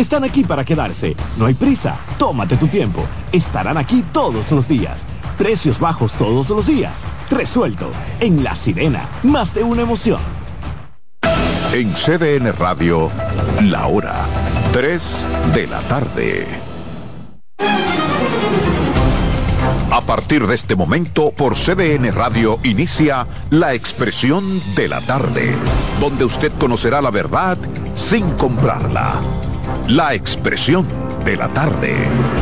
están aquí para quedarse. No hay prisa, tómate tu tiempo. Estarán aquí todos los días. Precios bajos todos los días. Resuelto. En La Sirena, más de una emoción. En CDN Radio, la hora 3 de la tarde. A partir de este momento, por CDN Radio inicia La Expresión de la Tarde, donde usted conocerá la verdad sin comprarla. La Expresión de la Tarde.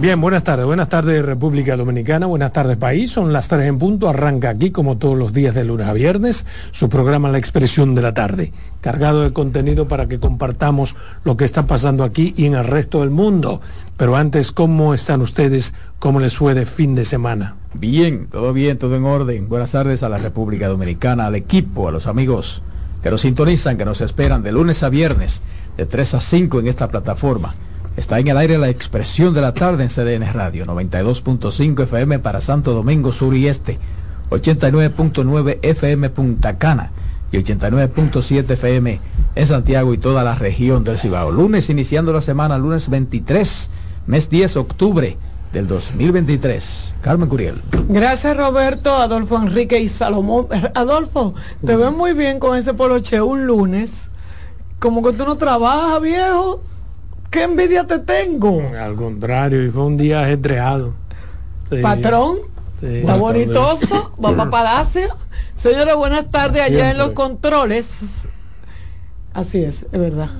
Bien, buenas tardes. Buenas tardes República Dominicana, buenas tardes país. Son las tres en punto. Arranca aquí como todos los días de lunes a viernes su programa La Expresión de la Tarde, cargado de contenido para que compartamos lo que está pasando aquí y en el resto del mundo. Pero antes, ¿cómo están ustedes? ¿Cómo les fue de fin de semana? Bien, todo bien, todo en orden. Buenas tardes a la República Dominicana, al equipo, a los amigos que nos sintonizan, que nos esperan de lunes a viernes, de 3 a 5 en esta plataforma Está en el aire la expresión de la tarde en CDN Radio, 92.5 FM para Santo Domingo Sur y Este, 89.9 FM Punta Cana y 89.7 FM en Santiago y toda la región del Cibao. Lunes iniciando la semana, lunes 23, mes 10 octubre del 2023. Carmen Curiel. Gracias Roberto, Adolfo Enrique y Salomón. Adolfo, te ves muy bien con ese poloche un lunes. Como que tú no trabajas, viejo. ¿Qué envidia te tengo? Al contrario, y fue un día ajetreado. Patrón, sí, bonitoso, va para Palacio. Señores, buenas tardes allá en los controles. Así es, es verdad.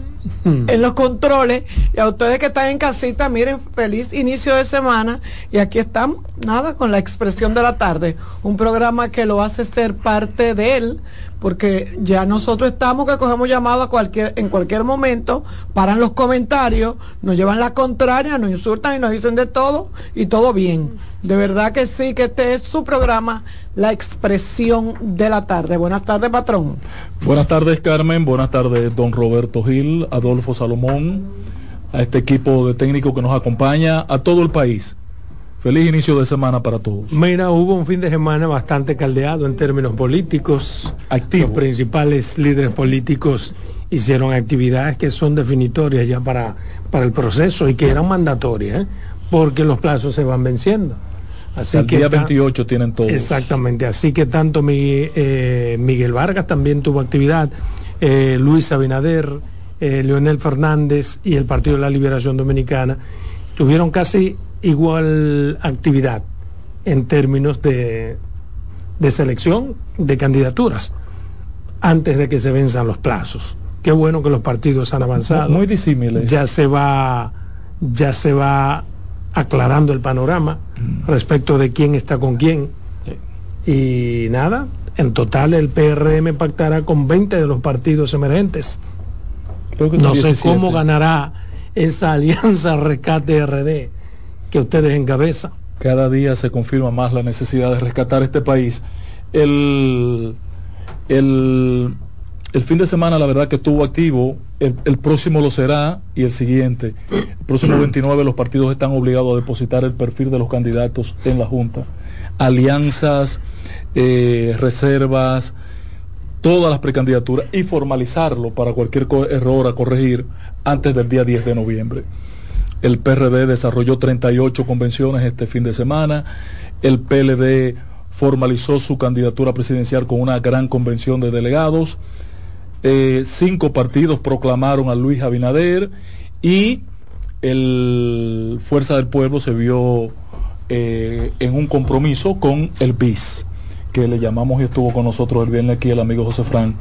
Hmm. En los controles. Y a ustedes que están en casita, miren, feliz inicio de semana. Y aquí estamos, nada, con la expresión de la tarde. Un programa que lo hace ser parte de él porque ya nosotros estamos que cogemos llamado a cualquier, en cualquier momento, paran los comentarios, nos llevan la contraria, nos insultan y nos dicen de todo y todo bien. De verdad que sí, que este es su programa, La Expresión de la Tarde. Buenas tardes, patrón. Buenas tardes, Carmen. Buenas tardes, don Roberto Gil, Adolfo Salomón, a este equipo de técnicos que nos acompaña, a todo el país. Feliz inicio de semana para todos. Mira, hubo un fin de semana bastante caldeado en términos políticos. Activos. Los principales líderes políticos hicieron actividades que son definitorias ya para, para el proceso y que eran mandatorias, ¿eh? porque los plazos se van venciendo. Así el que día 28 tienen todos. Exactamente, así que tanto eh, Miguel Vargas también tuvo actividad, eh, Luis Abinader, Leonel Fernández y el Partido de la Liberación Dominicana tuvieron casi igual actividad en términos de, de selección de candidaturas antes de que se venzan los plazos. Qué bueno que los partidos han avanzado. Muy disímiles. Ya se va, ya se va aclarando el panorama mm. respecto de quién está con quién. Y nada, en total el PRM pactará con 20 de los partidos emergentes. No sé cómo ganará esa alianza rescate RD que ustedes encabezan. Cada día se confirma más la necesidad de rescatar este país. El, el, fin de semana, la verdad que estuvo activo, el, próximo lo será y el siguiente. El próximo 29 los partidos están obligados a depositar el perfil de los candidatos en la Junta. Alianzas, eh, reservas, todas las precandidaturas y formalizarlo para cualquier error a corregir antes del día 10 de noviembre. El PRD desarrolló 38 convenciones este fin de semana. El PLD formalizó su candidatura presidencial con una gran convención de delegados. Eh, cinco partidos proclamaron a Luis Abinader y el Fuerza del Pueblo se vio eh, en un compromiso con el BIS, que le llamamos y estuvo con nosotros el viernes aquí el amigo José Fran,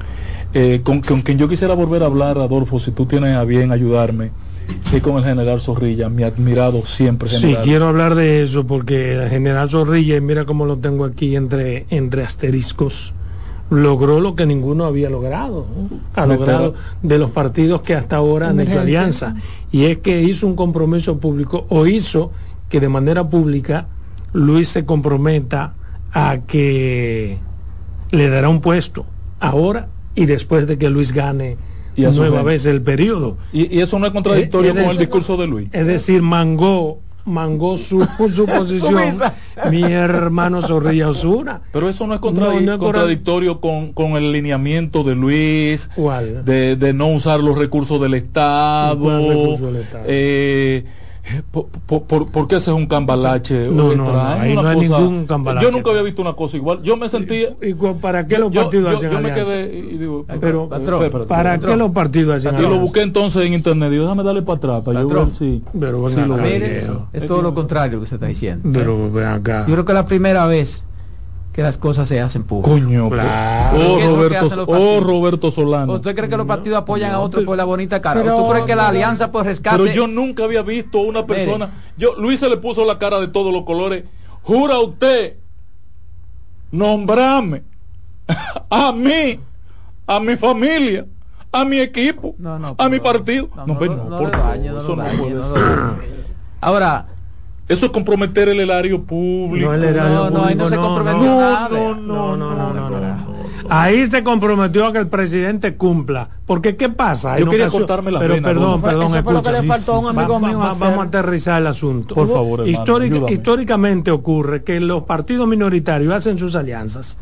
eh, con, con quien yo quisiera volver a hablar, Adolfo, si tú tienes a bien ayudarme y con el general Zorrilla, mi admirado siempre. General. Sí, quiero hablar de eso porque el general Zorrilla, y mira cómo lo tengo aquí entre, entre asteriscos, logró lo que ninguno había logrado, ha logrado de los partidos que hasta ahora han hecho alianza, y es que hizo un compromiso público o hizo que de manera pública Luis se comprometa a que le dará un puesto ahora y después de que Luis gane y nueva vez el periodo. Y, eso no es contradictorio con el discurso de Luis. Es decir, mangó mangó su, su posición mi hermano Zorrilla Osuna. Pero eso no es, contradictorio con, con, el lineamiento de Luis, De, de, no usar los recursos del Estado. Eh, ¿Por, qué ese es un cambalache? No, no, no, ahí no hay ningún cambalache. Yo nunca había visto una cosa igual. Yo me sentía. ¿Y, para qué los partidos hacen yo, me quedé y digo, pero, ¿para qué los partidos hacen Y lo busqué entonces en internet. Digo, déjame darle para atrás para yo ver si. Pero si lo es todo lo contrario que se está diciendo. Pero ven acá. Yo creo que la primera vez que las cosas se hacen públicas. Coño, claro. Oh, Roberto, oh, Roberto Solano. ¿Usted cree que los partidos apoyan a otros por la bonita cara? Pero, ¿Tú crees que la alianza por rescate? Pero yo nunca había visto una persona. Yo, Luis se le puso la cara de todos los colores. Jura usted nombrarme a mí, a mi familia, a mi equipo, a mi partido. No, no, no, por eso no puede ser. Ahora, eso es comprometer el erario público. No, el erario no, ahí no, se comprometió no, No, no, no, no, Ahí se comprometió a que el presidente cumpla. Porque ¿qué pasa? Yo quería cortarme la Pero perdón, perdón. Eso fue lo que le faltó a un amigo mío Vamos a aterrizar el asunto. Por favor, hermano, Históricamente ocurre que los partidos minoritarios hacen sus alianzas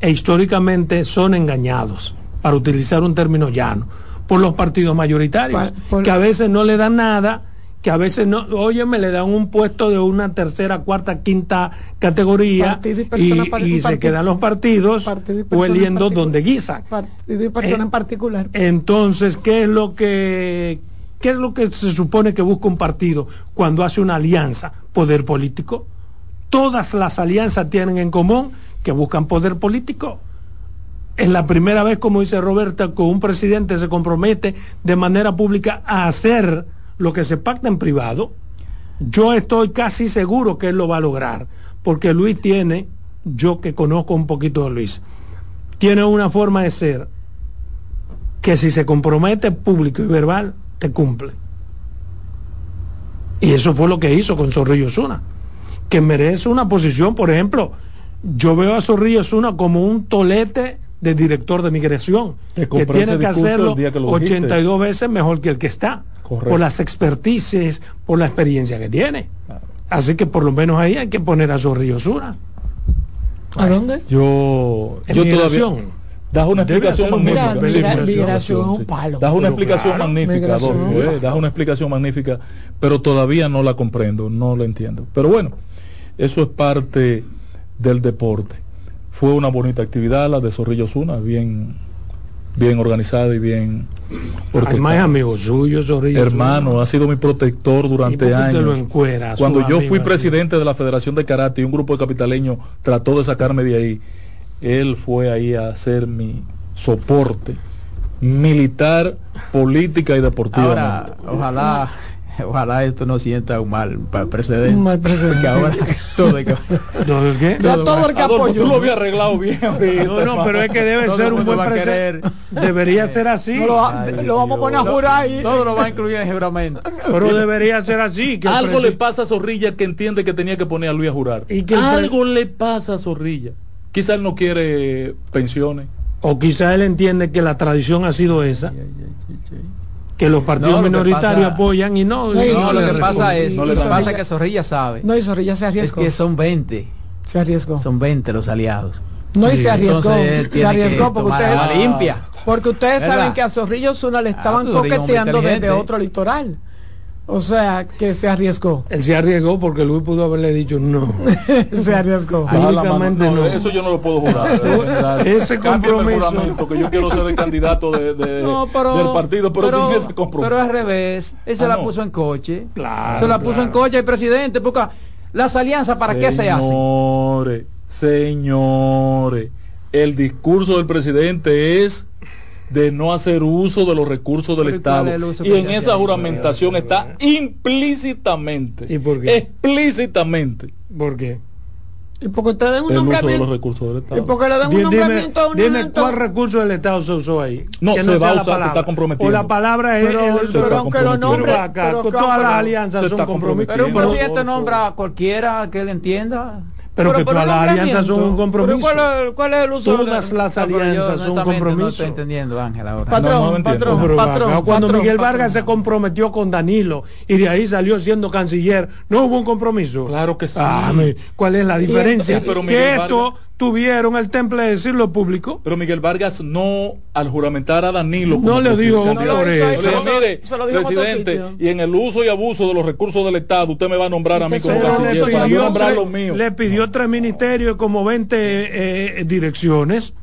e históricamente son engañados, para utilizar un término llano, por los partidos mayoritarios, que a veces no le dan nada que a veces no, oye, me le dan un puesto de una tercera, cuarta, quinta categoría y, se quedan los partidos hueliendo donde guisan. Partido y persona en particular. Entonces, ¿qué es lo que qué es lo que se supone que busca un partido cuando hace una alianza? Poder político. Todas las alianzas tienen en común que buscan poder político. Es la primera vez, como dice Roberta, que un presidente se compromete de manera pública a hacer lo que se pacta en privado, yo estoy casi seguro que él lo va a lograr, porque Luis tiene, yo que conozco un poquito de Luis, tiene una forma de ser que si se compromete público y verbal, te cumple. Y eso fue lo que hizo con Zorrillo Zuna, que merece una posición, por ejemplo, yo veo a Zorrillo Zuna como un tolete de director de migración, que tiene que hacerlo 82 veces mejor que el que está por las expertices, por la experiencia que tiene. Así que por lo menos ahí hay que poner a Zorrillo Sura. ¿A dónde? Yo, yo todavía das una explicación magnífica. Das una explicación magnífica, eh, das una explicación magnífica, pero todavía no la comprendo, no la entiendo. Pero bueno, eso es parte del deporte. Fue una bonita actividad la de Zorrillo Zuna, bien bien organizada y bien orquestada. amigo suyo, Hermano, ha sido mi protector durante años. Cuando yo fui presidente de la Federación de Karate y un grupo de capitaleños trató de sacarme de ahí, él fue ahí a hacer mi soporte militar, política y deportiva. Ahora, ojalá Ojalá esto no sienta un mal precedente. Un mal precedente. ahora todo el que, ¿Todo qué? Todo, el que apoyó. Tú lo habías arreglado bien. No, no, pero es que debe ser un buen precedente. Debería ser así. lo, vamos a poner a jurar ahí. Todo lo va a incluir en juramento. Pero debería ser así. Que Algo le pasa a Zorrilla que entiende que tenía que poner a Luis a jurar. ¿Y que Algo le pasa a Zorrilla. Quizá él no quiere pensiones. O quizá él entiende que la tradición ha sido esa que los partidos minoritarios apoyan y no. No, lo que pasa es, lo que pasa es que Zorrilla sabe. No, y Zorrilla se arriesgó. Es que son 20. Se arriesgó. Son 20 los aliados. No, y se arriesgó. se arriesgó porque ustedes, limpia. Porque ustedes saben que a Zorrillo Zuna le ah, estaban coqueteando desde otro litoral. O sea, que se arriesgó. Él se arriesgó porque Luis pudo haberle dicho no. se arriesgó. Públicamente no, Eso yo no lo puedo jurar. ese compromiso. Que yo quiero ser el candidato de, de pero, del partido, pero, pero, sin ese compromiso. Pero al revés. Él se ah, la puso en coche. Claro. Se la puso en coche el presidente. Porque las alianzas, ¿para qué se hacen? Señores, señores. El discurso del presidente es de no hacer uso de los recursos del Estado. Y en esa juramentación está implícitamente. ¿Y por qué? Explícitamente. ¿Por qué? Y porque te den un el uso de los recursos del Estado. Y porque le den un nombramiento a un Dime cuál recurso del Estado se usó ahí. No, se va a usar, se está comprometido. O la palabra es. Pero, el, pero aunque lo nombre. Acá, todas las alianzas son comprometidas. Pero un presidente nombra a cualquiera que él entienda. Pero, que todas las alianzas son un compromiso. Cuál, cuál, es el uso Todas las alianzas son un compromiso. No estoy entendiendo, Ángel, ahora. Patrón, patrón, patrón, Cuando Miguel Vargas se comprometió con Danilo y de ahí salió siendo canciller, ¿no hubo un compromiso? Claro que sí. Ah, ¿Cuál es la diferencia? que esto tuvieron el temple de decirlo público. Pero Miguel Vargas no, al juramentar a Danilo, no le dijo no, mire, presidente, y en el uso y abuso de los recursos del Estado, usted me va a nombrar a mí como canciller para nombrar los míos. Le pidió tres ministerios y como 20 eh, direcciones.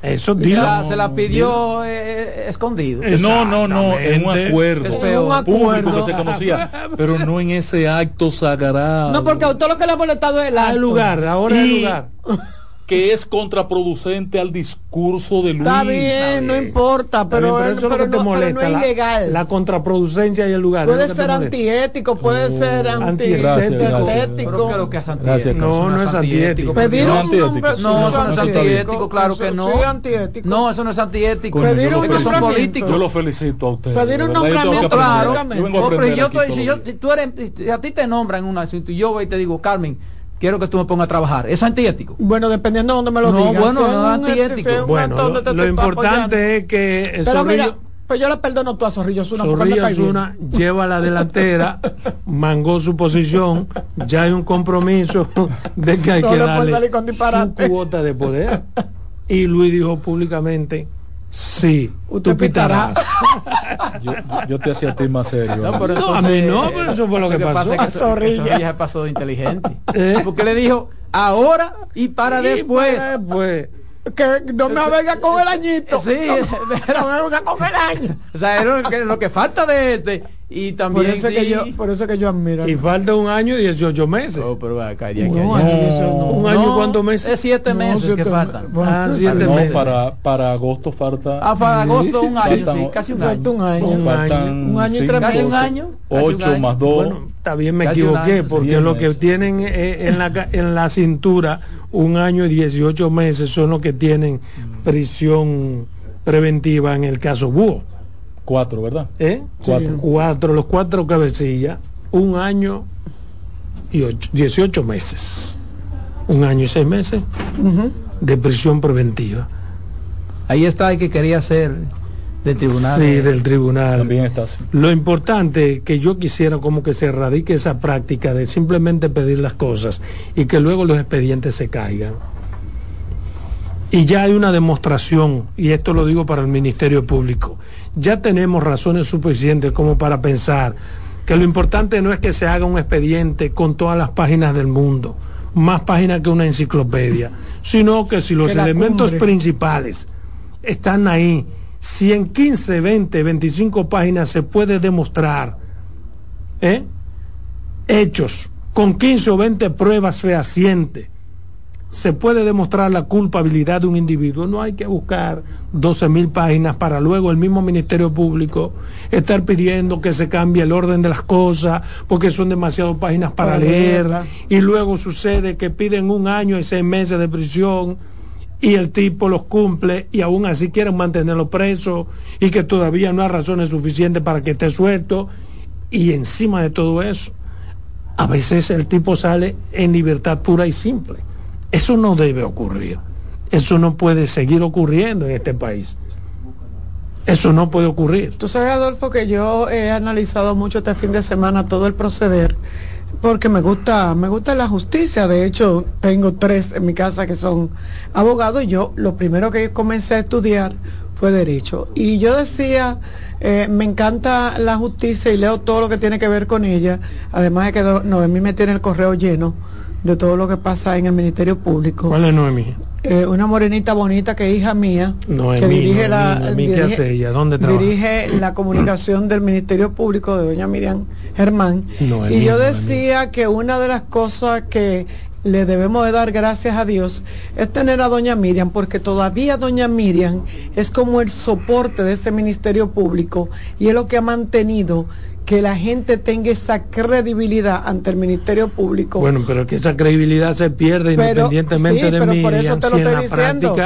Eso se la, se la pidió eh, escondido. No, no, no, en un acuerdo, es un acuerdo público que se conocía, pero no en ese acto sagrado. No, porque a todo lo que le ha molestado es el, lugar, ahora el lugar. Que es contraproducente al discurso de Luis. Está bien, no importa, pero, eso no, es ilegal. La, contraproducencia y el lugar. Puede ser antiético, puede ser antiestético. No, que es antiético. No, no es antiético. Pedir un no, eso no es antiético, claro que no. No, eso no es antiético. Pedir un son políticos. Yo lo felicito a usted. Pedir un nombramiento, claro. Si tú eres, a ti te nombran en un asunto y yo voy y te digo, Carmen, quiero que tú me pongas a trabajar. ¿Es antiético? Bueno, dependiendo de dónde me lo no, digas. Bueno, no es antiético. Bueno, lo, importante es que el Pero mira, pues yo le perdono tú a Zorrillo Zuna. Zorrillo Zuna lleva la delantera, mangó su posición, ya hay un compromiso de que hay que darle su cuota de poder. Y Luis dijo públicamente, Sí, usted pitarás. yo, te hacía a ti más serio. No, pero a mí no, pero eso fue lo, que, pasó. Pasa es que Zorrilla se pasó de inteligente. ¿Eh? Porque le dijo ahora y para después. Para después que no me venga con el añito. Sí, pero no me venga con el año. O sea, es lo que, lo que falta de este. Y también. Por eso, que, yo, por eso que yo admiro. Y falta un año y 18 meses. Oh, pero acá, ya, no, un año, un año y cuántos meses. Es 7 meses que faltan. Ah, 7 meses. Para, para agosto falta. Ah, para agosto un año, sí, casi un año. Un año. Un año, un año y tres meses. Casi un año. 8 más 2. Bueno, está bien, me equivoqué, porque lo que tienen en la, en la cintura un año y 18 meses son los que tienen prisión preventiva en el caso Búho. Cuatro, ¿verdad? ¿Eh? Cuatro. los cuatro cabecillas, un año y 18 meses. Un año y seis meses de prisión preventiva. Ahí está el que quería hacer del tribunal. Sí, del tribunal. También está así. Lo importante que yo quisiera como que se erradique esa práctica de simplemente pedir las cosas y que luego los expedientes se caigan. Y ya hay una demostración, y esto lo digo para el Ministerio Público, ya tenemos razones suficientes como para pensar que lo importante no es que se haga un expediente con todas las páginas del mundo, más páginas que una enciclopedia, sino que si los elementos principales están ahí, si en 15, 20, 25 páginas se puede demostrar ¿eh? hechos con 15 o 20 pruebas fehacientes, se puede demostrar la culpabilidad de un individuo. No hay que buscar 12 mil páginas para luego el mismo Ministerio Público estar pidiendo que se cambie el orden de las cosas porque son demasiadas páginas para, leer. Y luego sucede que piden un año y seis meses de prisión y el tipo los cumple y aún así quieren mantenerlo preso y que todavía no hay razones suficientes para que esté suelto. Y encima de todo eso a veces el tipo sale en libertad pura y simple. Eso no debe ocurrir. Eso no puede seguir ocurriendo en este país. Eso no puede ocurrir. Tú sabes Adolfo que yo he analizado mucho este fin de semana todo el proceder porque me gusta, me gusta la justicia. De hecho, tengo tres en mi casa que son abogados y yo lo primero que comencé a estudiar fue derecho. Y yo decía, eh, me encanta la justicia y leo todo lo que tiene que ver con ella. Además de que Noemí me tiene el correo lleno de todo lo que pasa en el Ministerio Público. ¿Cuál es Noemí? Eh, una morenita bonita que es hija mía, que dirige la dirige, ¿Dónde dirige la comunicación del Ministerio Público de doña Miriam Germán. y yo decía que una de las cosas que le debemos de dar gracias a Dios es tener a doña Miriam, porque todavía doña Miriam es como el soporte de ese Ministerio Público y es lo que ha mantenido que la gente tenga esa credibilidad ante el Ministerio Público. Bueno, pero que esa credibilidad se pierde independientemente de mí. Por eso te lo estoy diciendo.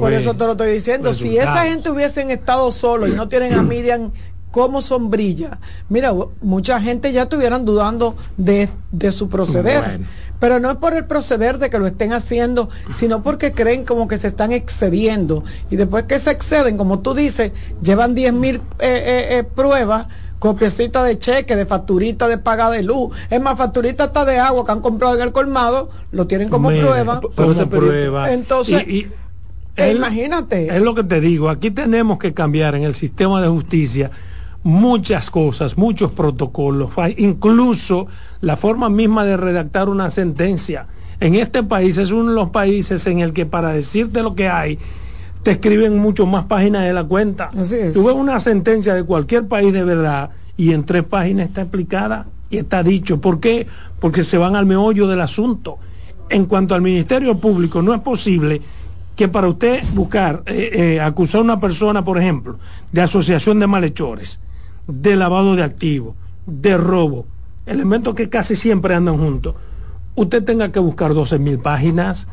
por eso te lo estoy diciendo. Si esa gente hubiesen estado solo y no tienen a Miriam como sombrilla, mira, mucha gente ya estuvieran dudando de, su proceder. pero no es por el proceder de que lo estén haciendo, sino porque creen como que se están excediendo. Y después que se exceden, como tú dices, llevan 10 mil eh, eh, eh, pruebas copiecita de cheque, de facturita de paga de luz. Es más, facturita está de agua que han comprado en el colmado, lo tienen como prueba. Como prueba. Entonces, imagínate. Es lo que te digo, aquí tenemos que cambiar en el sistema de justicia muchas cosas, muchos protocolos, incluso la forma misma de redactar una sentencia. En este país es uno de los países en el que para decirte lo que hay, te escriben mucho más páginas de la cuenta. Así Tú ves una sentencia de cualquier país de verdad y en tres páginas está explicada y está dicho. ¿Por qué? Porque se van al meollo del asunto. En cuanto al Ministerio Público, no es posible que para usted buscar, eh, eh, acusar a una persona, por ejemplo, de asociación de malhechores, de lavado de activos, de robo, elementos que casi siempre andan juntos, usted tenga que buscar 12 mil páginas,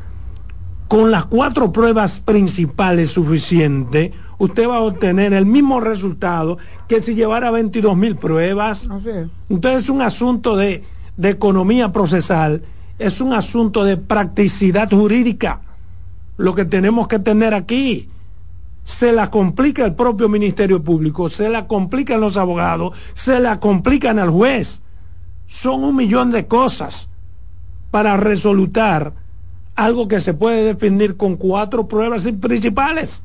con las cuatro pruebas principales suficientes, usted va a obtener el mismo resultado que si llevara 22 mil pruebas. Entonces es un asunto de, de economía procesal, es un asunto de practicidad jurídica, lo que tenemos que tener aquí se la complica el propio Ministerio Público, se la complican los abogados, se la complican al juez. Son un millón de cosas para resolutar algo que se puede definir con cuatro pruebas principales.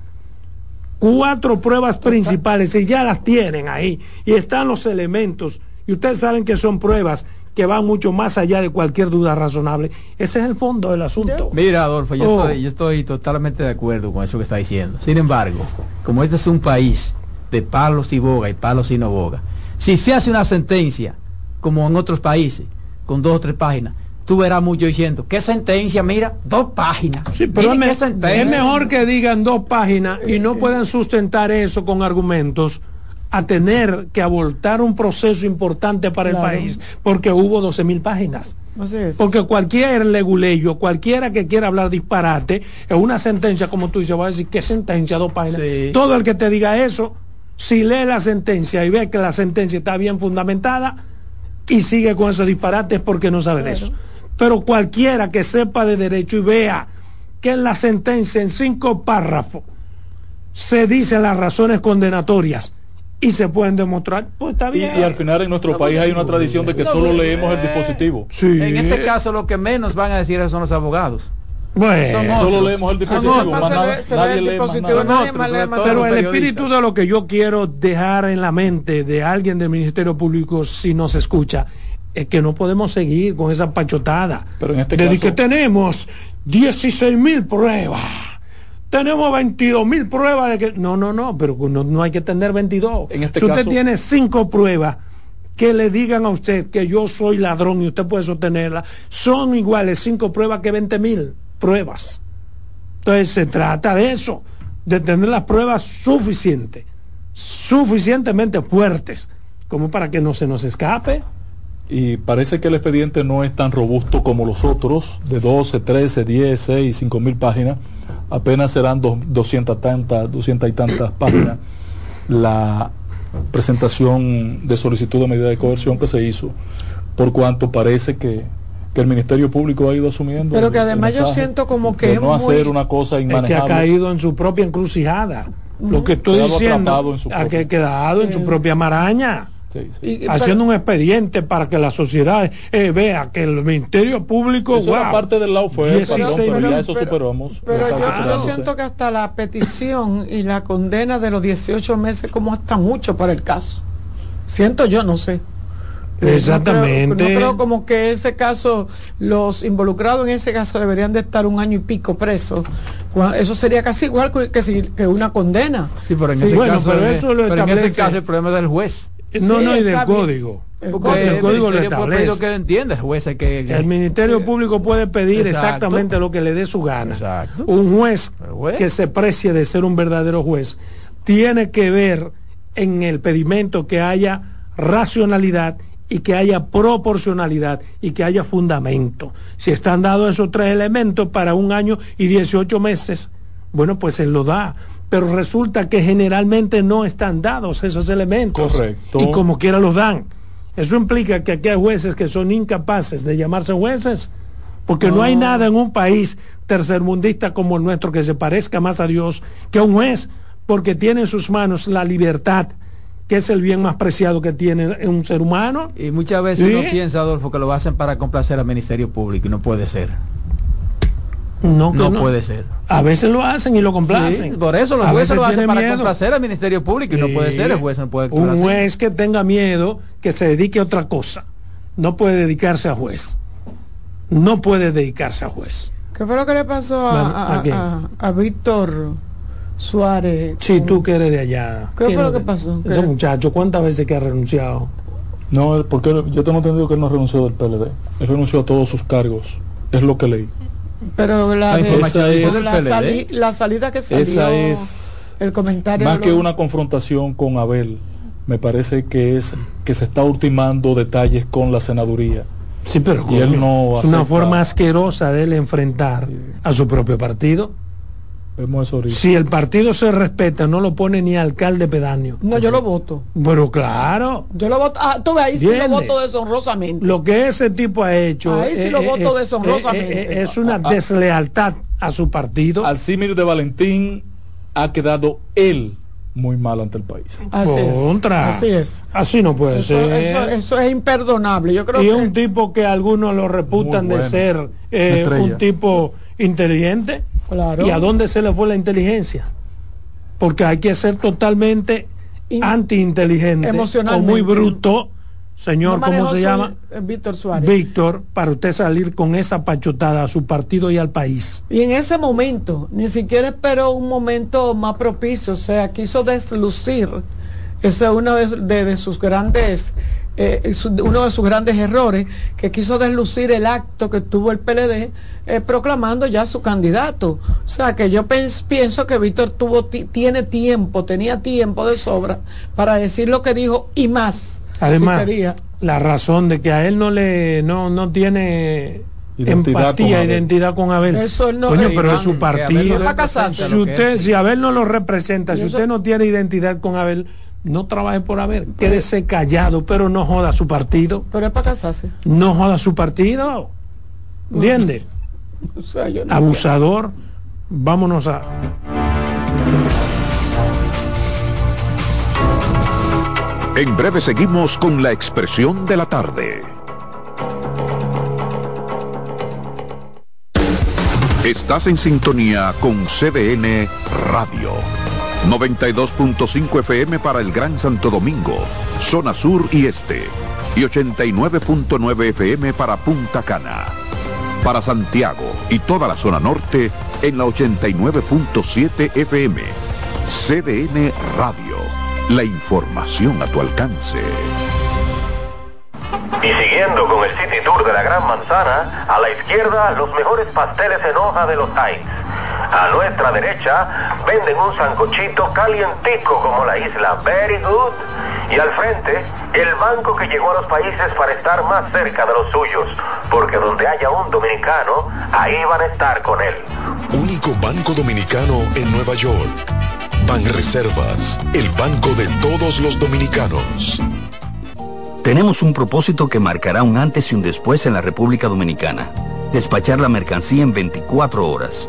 Cuatro pruebas principales y ya las tienen ahí y están los elementos y ustedes saben que son pruebas que va mucho más allá de cualquier duda razonable. Ese es el fondo del asunto. Mira, Adolfo, yo, oh. estoy, yo estoy totalmente de acuerdo con eso que está diciendo. Sin embargo, como este es un país de palos y boga y palos y no boga, si se hace una sentencia, como en otros países, con dos o tres páginas, tú verás mucho diciendo, ¿qué sentencia? Mira, dos páginas. Sí, pero es, es, mejor que digan dos páginas y no puedan sustentar eso con argumentos a tener que abortar un proceso importante para el país porque hubo 12 mil páginas. Porque cualquier leguleyo, cualquiera que quiera hablar disparate, en una sentencia, como tú dices, va a decir, ¿qué sentencia? Dos páginas. Todo el que te diga eso, si lee la sentencia y ve que la sentencia está bien fundamentada y sigue con ese disparate es porque no sabe de eso. Pero cualquiera que sepa de derecho y vea que en la sentencia, en cinco párrafos, se dicen las razones condenatorias y se pueden demostrar, pues está bien. Y, al final en nuestro país hay una tradición de que solo leemos el dispositivo. En este caso lo que menos van a decir son los abogados. Bueno, solo leemos el dispositivo, nadie lee Pero el espíritu de lo que yo quiero dejar en la mente de alguien del Ministerio Público si nos escucha es que no podemos seguir con esa pachotada. Pero en este de que tenemos 16 mil pruebas tenemos 22 mil pruebas de que... No, no, no, pero no, hay que tener 22. En este si usted tiene cinco pruebas que le digan a usted que yo soy ladrón y usted puede sostenerla, son iguales cinco pruebas que 20 mil pruebas. Entonces se trata de eso, de tener las pruebas suficientes, suficientemente fuertes, como para que no se nos escape. Y parece que el expediente no es tan robusto como los otros, de 12, 13, 10, 6, 5 mil páginas apenas serán dos, 200, tantas, 200 y tantas páginas la presentación de solicitud de medida de coerción que se hizo, por cuanto parece que, el Ministerio Público ha ido asumiendo. Pero que además yo siento como que... no hacer una cosa inmanejable. que ha caído en su propia encrucijada. Lo que estoy diciendo, ha quedado en su propia maraña haciendo un expediente para que la sociedad eh, vea que el Ministerio Público. Eso parte del lado fue, pero ya eso superamos. Pero yo, siento que hasta la petición y la condena de los 18 meses, como hasta mucho para el caso. Siento yo, no sé. Exactamente. No creo, como que ese caso, los involucrados en ese caso deberían de estar un año y pico presos. Eso sería casi igual que, que una condena. Sí, pero en ese caso, pero en ese caso el problema es del juez. No, no, y del código. El, código lo establece. que entiende, el que, el Ministerio Público puede pedir exactamente lo que le dé su gana. Un juez, que se precie de ser un verdadero juez tiene que ver en el pedimento que haya racionalidad y que haya proporcionalidad y que haya fundamento. Si están dados esos tres elementos para un año y 18 meses, bueno, pues él lo da pero resulta que generalmente no están dados esos elementos. Correcto. Y como quiera los dan. Eso implica que aquí hay jueces que son incapaces de llamarse jueces porque no. hay nada en un país tercermundista como el nuestro que se parezca más a Dios que a un juez, porque tiene en sus manos la libertad, que es el bien más preciado que tiene un ser humano. Y muchas veces uno piensa, Adolfo, que lo hacen para complacer al Ministerio Público y no puede ser. No, no, puede ser. A veces lo hacen y lo complacen. por eso los jueces lo hacen para complacer al Ministerio Público y no puede ser, el juez no puede Un juez que tenga miedo, que se dedique a otra cosa, no puede dedicarse a juez. No puede dedicarse a juez. ¿Qué fue lo que le pasó a, a Víctor? Suárez. Sí, tú que eres de allá. ¿Qué fue lo que pasó? Ese muchacho, ¿cuántas veces que ha renunciado? No, porque yo tengo entendido que él no renunció del PLD. Él renunció a todos sus cargos. Es lo que leí. Pero la, la, salida que salió, esa es el comentario más que una confrontación con Abel, me parece que es que se está ultimando detalles con la senaduría. Sí, pero y él no es una forma asquerosa de él enfrentar a su propio partido. Si el partido se respeta, no lo pone ni alcalde pedáneo. No, yo lo voto. Pero claro. Yo lo voto. Ah, tú ves, ahí sí lo voto deshonrosamente. Lo que ese tipo ha hecho. Ahí sí lo voto deshonrosamente. es una deslealtad a su partido. Al símil de Valentín ha quedado él muy mal ante el país. Así Contra. Es. Así es. Así no puede ser. Eso, es imperdonable. Yo creo y un tipo que algunos lo reputan de ser eh, un tipo inteligente. ¿Y a dónde se le fue la inteligencia? Porque hay que ser totalmente anti-inteligente o muy bruto. Señor, ¿cómo se llama? Eh, Víctor Suárez. Víctor, para usted salir con esa pachotada a su partido y al país. Y en ese momento, ni siquiera esperó un momento más propicio, o sea, quiso deslucir. Ese es uno de sus grandes eh, uno de sus grandes errores, que quiso deslucir el acto que tuvo el PLD eh, proclamando ya su candidato. O sea que yo pienso que Víctor tuvo tiene tiempo, tenía tiempo de sobra para decir lo que dijo y más. Además, la razón de que a él no le no, no tiene empatía, identidad con Abel. Eso no Coño, pero es su partido. si usted, si Abel no lo representa, si usted no tiene identidad con Abel, no trabaje por haber, quédese callado, pero no joda su partido. Pero es para casarse. No joda su partido. ¿Entiende? Abusador. Vámonos a. En breve seguimos con la expresión de la tarde. Estás en sintonía con CDN Radio. 92.5 FM para el Gran Santo Domingo, zona sur y este, y 89.9 FM para Punta Cana. Para Santiago y toda la zona norte en la 89.7 FM. CDN Radio, la información a tu alcance. Y siguiendo con el City Tour de la Gran Manzana, a la izquierda los mejores pasteles en hoja de los Times a nuestra derecha venden un sancochito calientico como la isla Very Good. Y al frente, el banco que llegó a los países para estar más cerca de los suyos. Porque donde haya un dominicano, ahí van a estar con él. Único banco dominicano en Nueva York. Ban Reservas, el banco de todos los dominicanos. Tenemos un propósito que marcará un antes y un después en la República Dominicana. Despachar la mercancía en 24 horas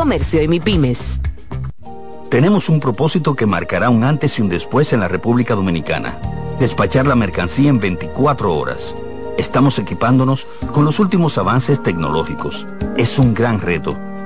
Comercio y MIPIMES. Tenemos un propósito que marcará un antes y un después en la República Dominicana. Despachar la mercancía en 24 horas. Estamos equipándonos con los últimos avances tecnológicos. Es un gran reto,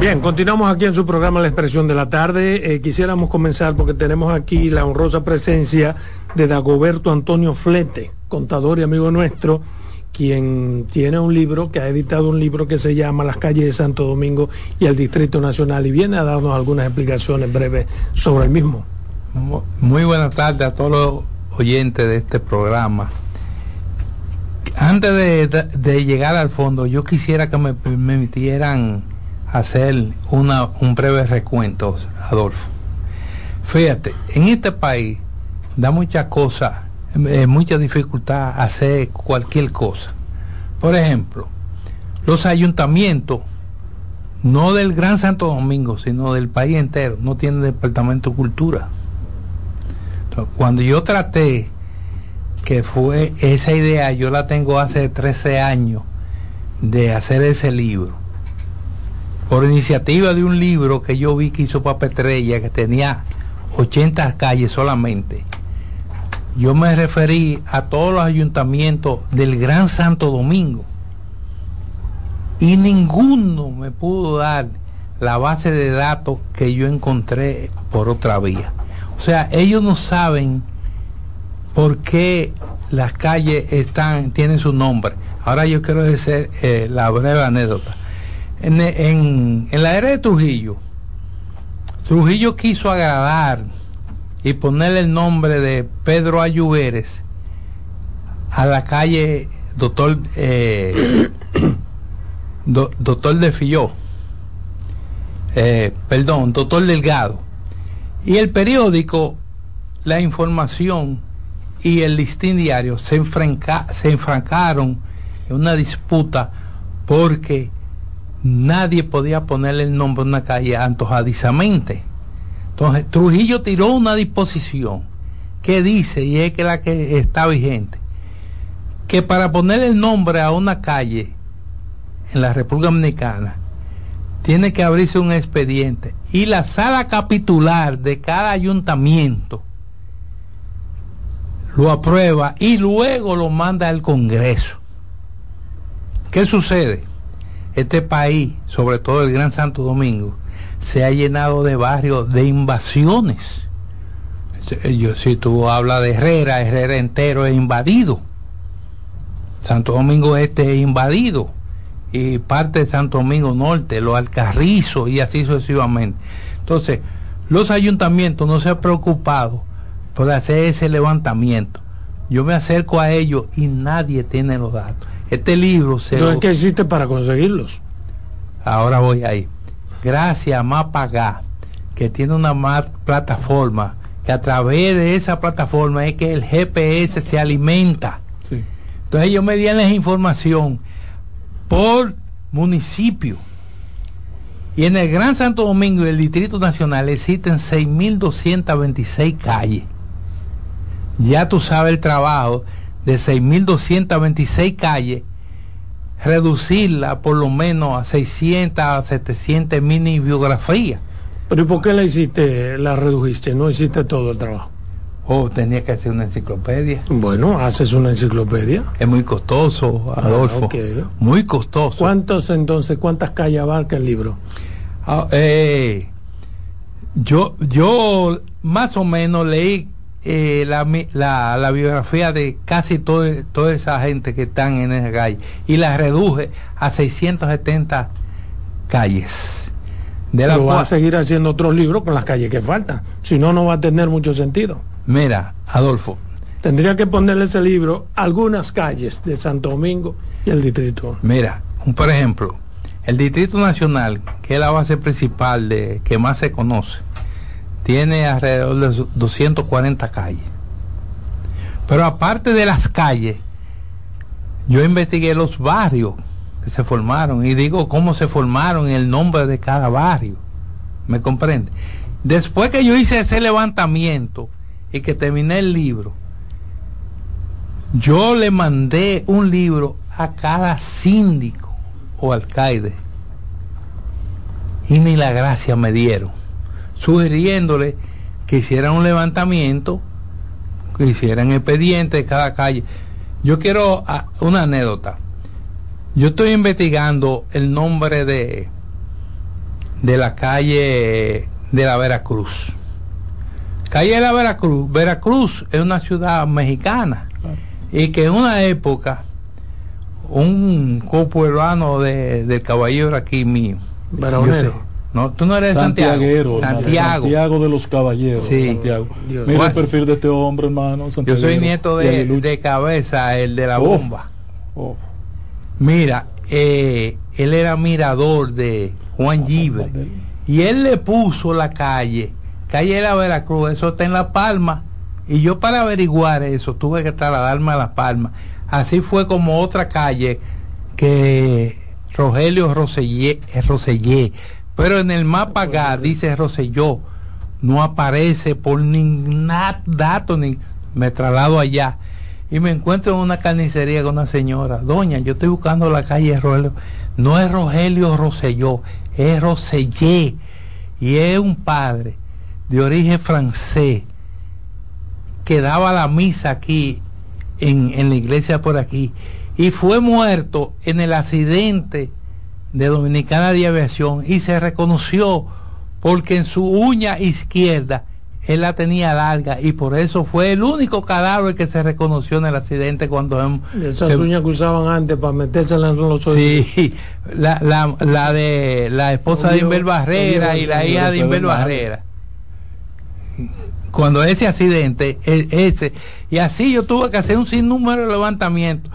Bien, continuamos aquí en su programa La Expresión de la Tarde. Eh, quisiéramos comenzar porque tenemos aquí la honrosa presencia de Dagoberto Antonio Flete, contador y amigo nuestro, quien tiene un libro, que ha editado un libro que se llama Las calles de Santo Domingo y el Distrito Nacional y viene a darnos algunas explicaciones breves sobre el mismo. Muy buenas tardes a todos los oyentes de este programa. Antes de, de llegar al fondo, yo quisiera que me permitieran hacer una, un breve recuento, Adolfo. Fíjate, en este país da mucha cosa, eh, mucha dificultad hacer cualquier cosa. Por ejemplo, los ayuntamientos, no del Gran Santo Domingo, sino del país entero, no tienen departamento de cultura. cuando yo traté, que fue esa idea, yo la tengo hace 13 años, de hacer ese libro por iniciativa de un libro que yo vi que hizo Papetrella, que tenía 80 calles solamente, yo me referí a todos los ayuntamientos del Gran Santo Domingo y ninguno me pudo dar la base de datos que yo encontré por otra vía. O sea, ellos no saben por qué las calles están, tienen su nombre. Ahora yo quiero decir eh, la breve anécdota en, la era de Trujillo, Trujillo quiso agradar y ponerle el nombre de Pedro Ayuberes a la calle Doctor eh, Doctor de Filló, eh, perdón, Doctor Delgado. Y el periódico, la información y el listín diario se, se enfrancaron en una disputa porque nadie podía ponerle el nombre a una calle antojadizamente. Entonces, Trujillo tiró una disposición que dice, y es que la que está vigente, que para poner el nombre a una calle en la República Dominicana, tiene que abrirse un expediente y la sala capitular de cada ayuntamiento lo aprueba y luego lo manda al Congreso. ¿Qué sucede? Este país, sobre todo el Gran Santo Domingo, se ha llenado de barrios de invasiones. Yo, si tú hablas de Herrera, Herrera entero es invadido. Santo Domingo Este es invadido. Y parte de Santo Domingo Norte, los Alcarrizos y así sucesivamente. Entonces, los ayuntamientos no se han preocupado por hacer ese levantamiento. Yo me acerco a ellos y nadie tiene los datos. Este libro se... Lo... ¿Qué hiciste para conseguirlos? Ahora voy ahí. Gracias a Mapagá, que tiene una plataforma, que a través de esa plataforma es que el GPS se alimenta. Entonces ellos me dieron esa información por municipio. Y en el Gran Santo Domingo y el Distrito Nacional existen 6.226 calles. Ya tú sabes el trabajo de 6.226 calles, reducirla por lo menos a 600 a 700 mini biografías. ¿Pero y por qué la hiciste, la redujiste? ¿No hiciste todo el trabajo? Oh, tenía que hacer una enciclopedia. Bueno, haces una enciclopedia. Es muy costoso, ah, Adolfo. Muy costoso. ¿Cuántos entonces, cuántas calles abarca el libro? Ah, eh, yo, yo más o menos leí eh, la, la, biografía de casi todo, toda esa gente que están en esa calle y la reduje a 670 calles. De la va a seguir haciendo otros libros con las calles que faltan. Si no, no va a tener mucho sentido. Mira, Adolfo. Tendría que ponerle ese libro algunas calles de Santo Domingo y el distrito. Mira, por ejemplo, El Distrito Nacional, que es la base principal de que más se conoce, tiene alrededor de 240 calles. Pero aparte de las calles, yo investigué los barrios que se formaron y digo cómo se formaron el nombre de cada barrio. ¿Me comprende? Después que yo hice ese levantamiento y que terminé el libro, yo le mandé un libro a cada síndico o alcaide y ni la gracia me dieron, sugiriéndole que hicieran un levantamiento, que hicieran expediente de cada calle. Yo quiero ah, una anécdota. Yo estoy investigando el nombre de de la calle de la Veracruz. Calle de la Veracruz. Veracruz es una ciudad mexicana y que en una época un copueblano de, del caballero aquí mío. No, tú no eres Santiago. Santiago. Santiago de los caballeros. Santiago. Mira el perfil de este hombre, hermano. Yo soy nieto de, de, cabeza, el de la oh. bomba. Oh. Mira, eh, él era mirador de Juan Gibre. Y él le puso la calle, calle de la Veracruz, eso está en La Palma. Y yo para averiguar eso tuve que trasladarme a La Palma. Así fue como otra calle que Rogelio Rosellé, Rosellé pero en el mapa acá dice Roselló, no aparece por ningún dato, ni me traslado allá. Y me encuentro en una carnicería con una señora, doña, yo estoy buscando la calle Rogelio, no es Rogelio Roselló, es Rosellé, y es un padre de origen francés que daba la misa aquí en, en la iglesia por aquí. Y fue muerto en el accidente de Dominicana de Aviación y se reconoció porque en su uña izquierda él la tenía larga y por eso fue el único cadáver que se reconoció en el accidente cuando em, esas uñas que usaban antes para meterse en los oídos sí la, la, la de la esposa de Inver Barrera y la hija de Inver Barrera. Cuando ese accidente e, ese y así yo tuve que hacer un sinnúmero de levantamientos.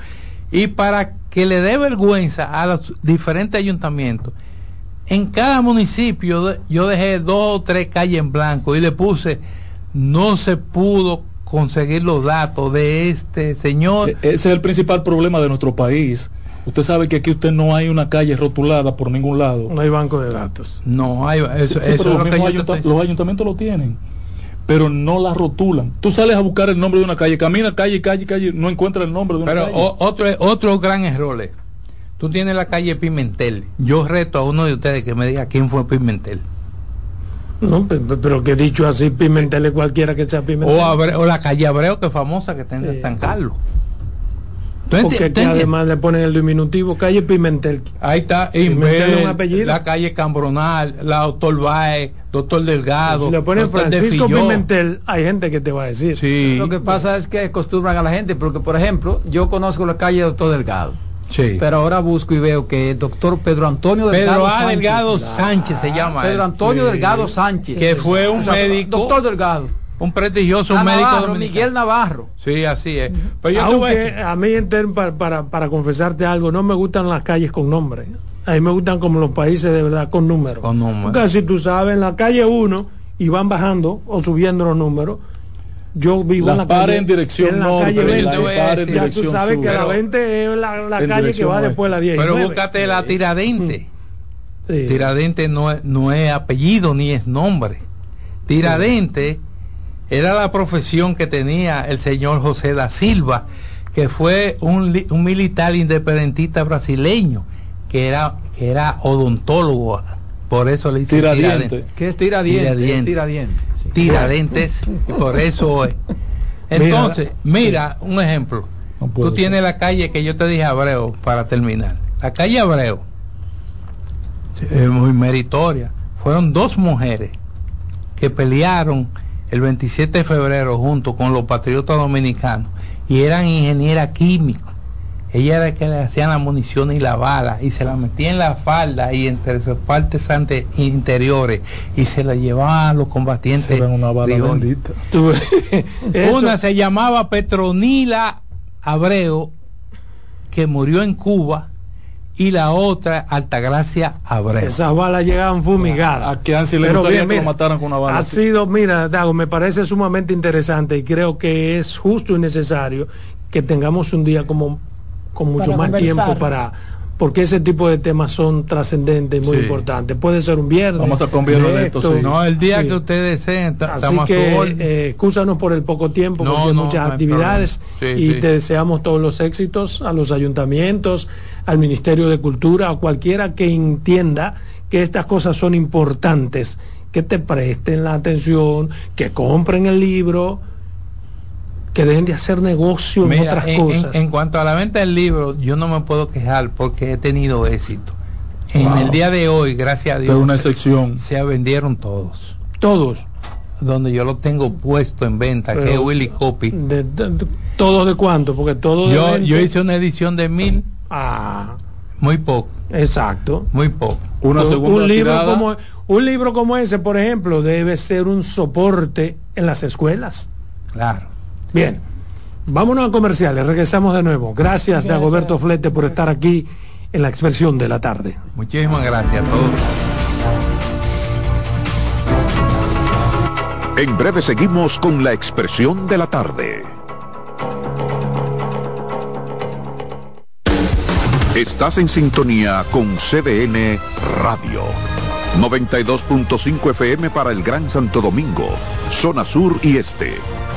Y para que le dé vergüenza a los diferentes ayuntamientos en cada municipio yo dejé dos o tres calles en blanco y le puse, no se pudo conseguir los datos de este señor. E-, ese es el principal problema de nuestro país. Usted sabe que aquí usted no hay una calle rotulada por ningún lado. No hay banco de datos. No hay. Eso, los, ayuntamientos lo tienen, pero no la rotulan. Tú sales a buscar el nombre de una calle, camina calle, calle, calle, no encuentras el nombre de una calle. Pero otro, otro gran error Tú tienes la calle Pimentel. Yo reto a uno de ustedes que me diga quién fue Pimentel. No, pero, que dicho así, Pimentel es cualquiera que sea Pimentel. O, la calle Abreu, que es famosa, que está en San Carlos. Porque además le ponen el diminutivo, calle Pimentel. Ahí está, Pimentel la calle Cambronal, la doctor Baez, doctor Delgado. Si le ponen Francisco Pimentel, hay gente que te va a decir. Sí. Lo que pasa es que acostumbran a la gente, porque por ejemplo, yo conozco la calle Doctor Delgado pero ahora busco y veo que el doctor Pedro Antonio Delgado Pedro Delgado Sánchez se llama. Pedro Antonio Delgado Sánchez. Que fue un médico. Doctor Delgado. Un prestigioso médico Miguel Navarro. Sí, así es. Pero yo a, mí, para, para, para, confesarte algo, no me gustan las calles con nombre. A mí me gustan como los países de verdad con números. Con números. Porque si tú sabes, en la calle 1 y van bajando o subiendo los números, yo vivo en la calle, en dirección en la calle 20. ya tú sabes que la 20 es la, calle que va después de la 10. Pero búscate la Tiradente. Tiradente no es, no es apellido ni es nombre. Tiradente era la profesión que tenía el señor José da Silva, que fue un, un militar independentista brasileño, que era, que era odontólogo. Por eso le dice Tiradente. ¿Qué es Tiradente? Tiradente tiradentes y por eso entonces mira un ejemplo. Tú tienes la calle que yo te dije Abreu para terminar. La calle Abreu es muy meritoria. Fueron dos mujeres que pelearon el 27 de febrero junto con los patriotas dominicanos y eran ingenieras químicos. Ella era que le hacían la munición y la bala y se la metía en la falda y entre sus partes interiores y se la llevaban a los combatientes. Una, bala una se llamaba Petronila Abreu, que murió en Cuba, y la otra Altagracia Abreu. Esas balas llegaban fumigadas. A que han le gustaría que lo mataran con una bala. Ha sido, mira, Dago, me parece sumamente interesante y creo que es justo y necesario que tengamos un día como con mucho más tiempo para porque ese tipo de temas son trascendentes y muy importantes. Puede ser un viernes. Vamos a convierno esto, sí. No, el día que ustedes deseen. Así que, eh, excúsanos por el poco tiempo, porque hay muchas actividades y te deseamos todos los éxitos a los ayuntamientos, al Ministerio de Cultura, a cualquiera que entienda que estas cosas son importantes, que te presten la atención, que compren el libro que dejen de hacer negocio en otras cosas. En, cuanto a la venta del libro, yo no me puedo quejar porque he tenido éxito. En el día de hoy, gracias a Dios, una excepción. Se, vendieron todos. Todos. Donde yo lo tengo puesto en venta, que es Willy Copy. De, ¿Todos de cuánto? Porque todo yo, yo hice una edición de mil. Ah. Muy poco. Exacto. Muy poco. Una segunda un libro como un libro como ese, por ejemplo, debe ser un soporte en las escuelas. Claro. Bien, vámonos a comerciales, regresamos de nuevo. Gracias, de Dagoberto Flete por estar aquí en la expresión de la tarde. Muchísimas gracias a todos. En breve seguimos con la expresión de la tarde. Estás en sintonía con CDN Radio. 92.5 FM para el Gran Santo Domingo, zona sur y este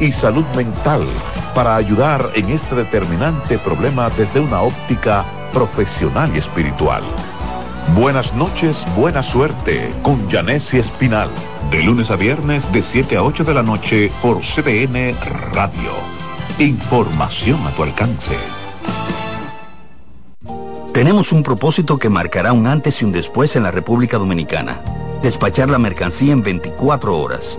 y salud mental para ayudar en este determinante problema desde una óptica profesional y espiritual. Buenas noches, buena suerte con Janessi Espinal. De lunes a viernes de 7 a 8 de la noche por CDN Radio. Información a tu alcance. Tenemos un propósito que marcará un antes y un después en la República Dominicana. Despachar la mercancía en 24 horas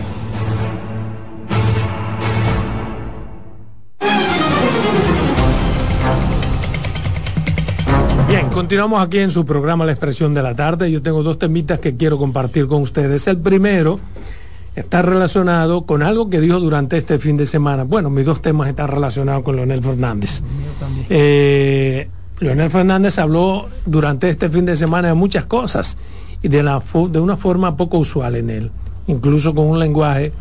Continuamos aquí en su programa La Expresión de la Tarde. Yo tengo dos temitas que quiero compartir con ustedes. El primero está relacionado con algo que dijo durante este fin de semana. Bueno, mis dos temas están relacionados con Leonel Fernández. Eh, Leonel Fernández habló durante este fin de semana de muchas cosas y de, de una forma poco usual en él, incluso con un lenguaje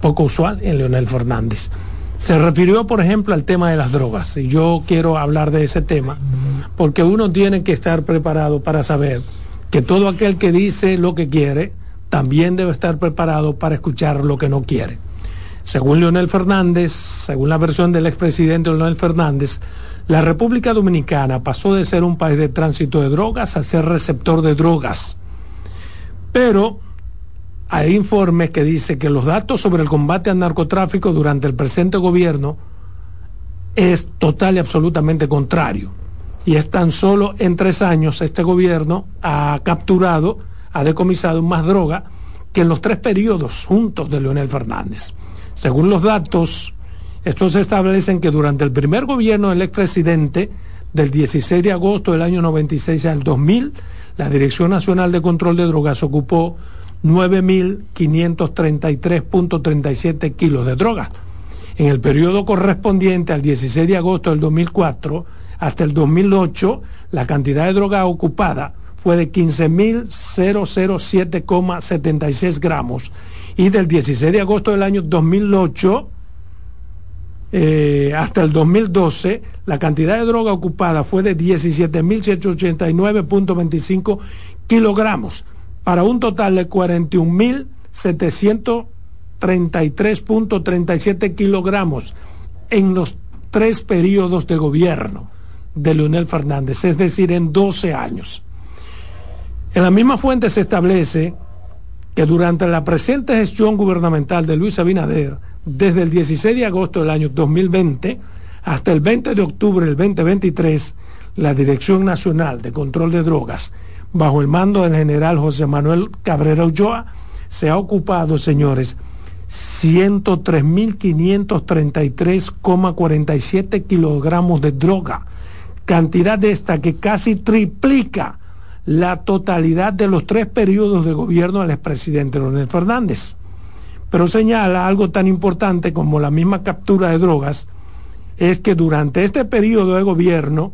poco usual en Leonel Fernández. Se refirió, por ejemplo, al tema de las drogas, y yo quiero hablar de ese tema, porque uno tiene que estar preparado para saber que todo aquel que dice lo que quiere, también debe estar preparado para escuchar lo que no quiere. Según Leonel Fernández, según la versión del expresidente Leonel Fernández, la República Dominicana pasó de ser un país de tránsito de drogas a ser receptor de drogas. Pero hay informes que dicen que los datos sobre el combate al narcotráfico durante el presente gobierno es total y absolutamente contrario. Y es tan solo en tres años este gobierno ha capturado, ha decomisado más droga que en los tres periodos juntos de Leonel Fernández. Según los datos, estos establecen que durante el primer gobierno del expresidente, del 16 de agosto del año 96 al 2000, la Dirección Nacional de Control de Drogas ocupó 9.533.37 kilos de drogas. En el periodo correspondiente al 16 de agosto del 2004 hasta el 2008, la cantidad de droga ocupada fue de 15.007,76 gramos. Y del 16 de agosto del año 2008 eh, hasta el 2012 la cantidad de droga ocupada fue de 17.189.25 kilogramos para un total de 41.733.37 kilogramos en los tres periodos de gobierno de Leonel Fernández, es decir, en 12 años. En la misma fuente se establece que durante la presente gestión gubernamental de Luis Abinader, desde el 16 de agosto del año 2020 hasta el 20 de octubre del 2023, la Dirección Nacional de Control de Drogas, bajo el mando del general José Manuel Cabrera Ulloa, se ha ocupado, señores, 103.533,47 kilogramos de droga, cantidad de esta que casi triplica la totalidad de los tres periodos de gobierno del expresidente Leonel Fernández. Pero señala algo tan importante como la misma captura de drogas, es que durante este periodo de gobierno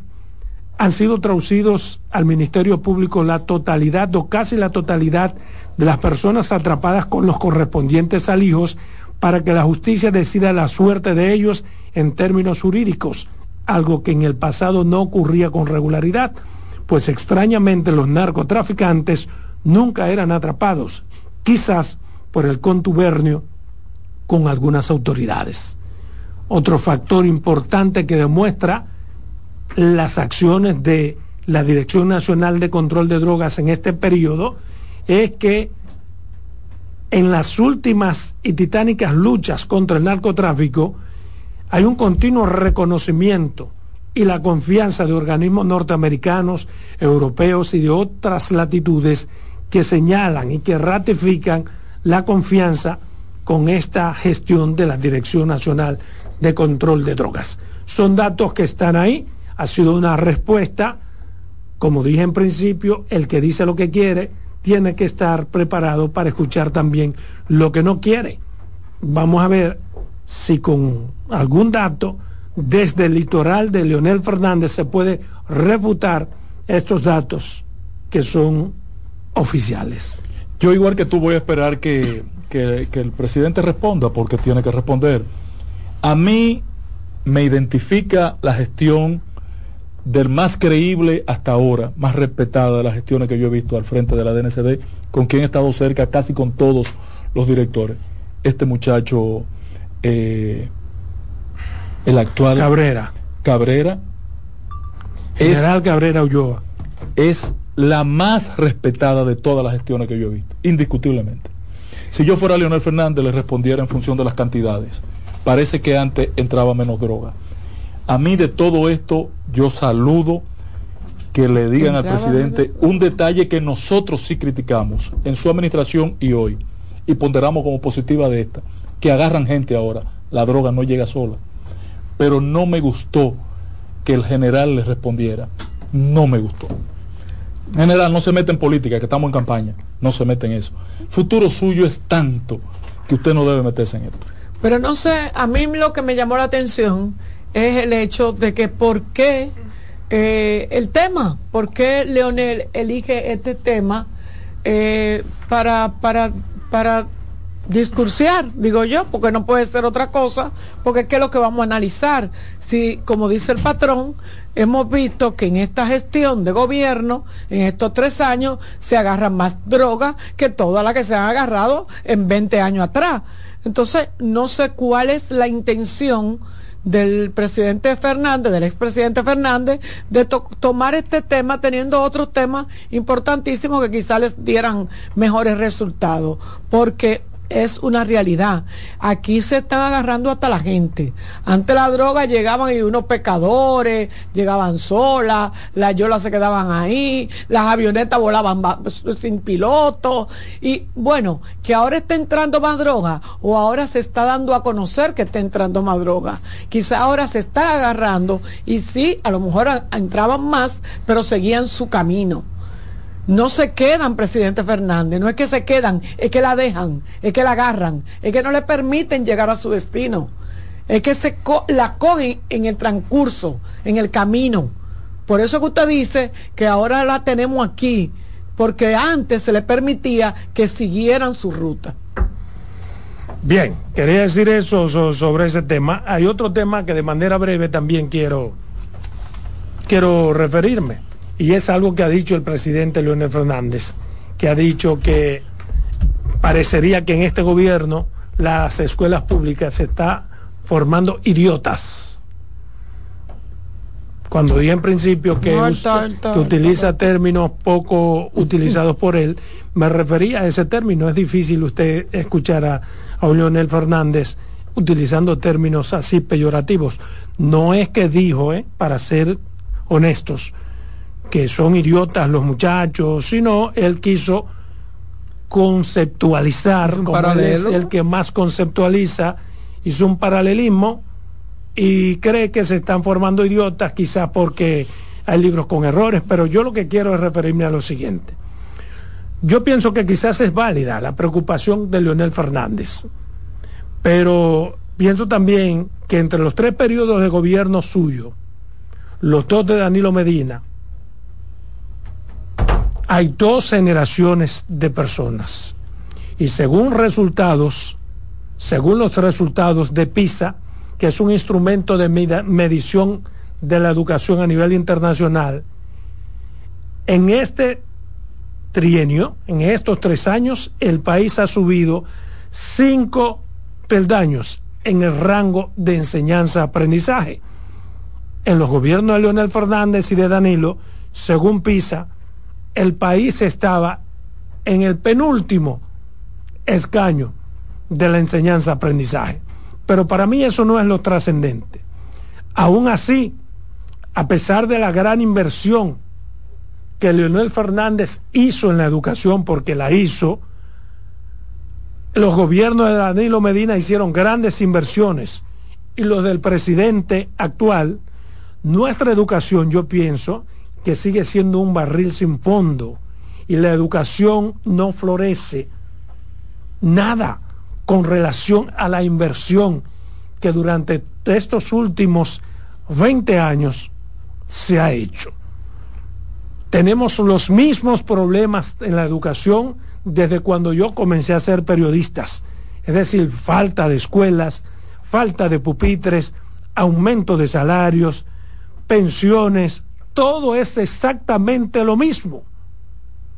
han sido traducidos al Ministerio Público la totalidad o casi la totalidad de las personas atrapadas con los correspondientes alijos para que la justicia decida la suerte de ellos en términos jurídicos, algo que en el pasado no ocurría con regularidad pues extrañamente los narcotraficantes nunca eran atrapados, quizás por el contubernio con algunas autoridades. Otro factor importante que demuestra las acciones de la Dirección Nacional de Control de Drogas en este periodo es que en las últimas y titánicas luchas contra el narcotráfico hay un continuo reconocimiento y la confianza de organismos norteamericanos, europeos y de otras latitudes que señalan y que ratifican la confianza con esta gestión de la Dirección Nacional de Control de Drogas. Son datos que están ahí, ha sido una respuesta, como dije en principio, el que dice lo que quiere tiene que estar preparado para escuchar también lo que no quiere. Vamos a ver si con algún dato desde el litoral de Leonel Fernández se puede refutar estos datos que son oficiales. Yo igual que tú voy a esperar que, que, el presidente responda porque tiene que responder. A mí me identifica la gestión del más creíble hasta ahora, más respetada de las gestiones que yo he visto al frente de la DNCD, con quien he estado cerca casi con todos los directores. Este muchacho eh, el actual Cabrera. Cabrera. General Cabrera Ulloa. Es la más respetada de todas las gestiones que yo he visto, indiscutiblemente. Si yo fuera Leonel Fernández, le respondiera en función de las cantidades. Parece que antes entraba menos droga. A mí de todo esto, yo saludo que le digan al presidente un detalle que nosotros sí criticamos en su administración y hoy, y ponderamos como positiva de esta, que agarran gente ahora. La droga no llega sola pero no me gustó que el general le respondiera. No me gustó. General, no se mete en política, que estamos en campaña. No se mete en eso. futuro suyo es tanto que usted no debe meterse en esto. Pero no sé, a mí lo que me llamó la atención es el hecho de que por qué eh, el tema, por qué Leonel elige este tema eh, para, para, para discursiar, digo yo, porque no puede ser otra cosa, porque ¿qué es lo que vamos a analizar? Si, como dice el patrón, hemos visto que en esta gestión de gobierno, en estos tres años, se agarra más droga que toda la que se han agarrado en 20 años atrás. Entonces, no sé cuál es la intención del presidente Fernández, del expresidente Fernández, de tomar este tema teniendo otros temas importantísimos que quizás les dieran mejores resultados. Porque es una realidad. Aquí se están agarrando hasta la gente. Antes la droga llegaban y unos pecadores, llegaban solas, las yolas se quedaban ahí, las avionetas volaban sin piloto. Y bueno, que ahora está entrando más droga o ahora se está dando a conocer que está entrando más droga. Quizá ahora se está agarrando y sí, a lo mejor entraban más, pero seguían su camino no se quedan, presidente Fernández, no es que se quedan, es que la dejan, es que la agarran, es que no le permiten llegar a su destino, es que se la cogen en el transcurso, en el camino. Por eso que usted dice que ahora la tenemos aquí, porque antes se le permitía que siguieran su ruta. Bien, quería decir eso sobre ese tema. Hay otro tema que de manera breve también quiero, quiero referirme y es algo que ha dicho el presidente Leonel Fernández, que ha dicho que parecería que en este gobierno las escuelas públicas se está formando idiotas. Cuando dije en principio que, utiliza términos poco utilizados por él, me refería a ese término. Es difícil usted escuchar a, a Leonel Fernández utilizando términos así peyorativos. No es que dijo, eh, para ser honestos, que son idiotas los muchachos, sino él quiso conceptualizar, como es el que más conceptualiza, hizo un paralelismo y cree que se están formando idiotas quizás porque hay libros con errores, pero yo lo que quiero es referirme a lo siguiente. Yo pienso que quizás es válida la preocupación de Leonel Fernández, pero pienso también que entre los tres periodos de gobierno suyo, los dos de Danilo Medina, hay dos generaciones de personas. Y según resultados, según los resultados de PISA, que es un instrumento de medición de la educación a nivel internacional, en este trienio, en estos tres años, el país ha subido cinco peldaños en el rango de enseñanza-aprendizaje. En los gobiernos de Leonel Fernández y de Danilo, según PISA, el país estaba en el penúltimo escaño de la enseñanza-aprendizaje. Pero para mí eso no es lo trascendente. Aún así, a pesar de la gran inversión que Leonel Fernández hizo en la educación, porque la hizo, los gobiernos de Danilo Medina hicieron grandes inversiones y los del presidente actual, nuestra educación, yo pienso, que sigue siendo un barril sin fondo y la educación no florece nada con relación a la inversión que durante estos últimos 20 años se ha hecho. Tenemos los mismos problemas en la educación desde cuando yo comencé a ser periodistas, es decir, falta de escuelas, falta de pupitres, aumento de salarios, pensiones, todo es exactamente lo mismo,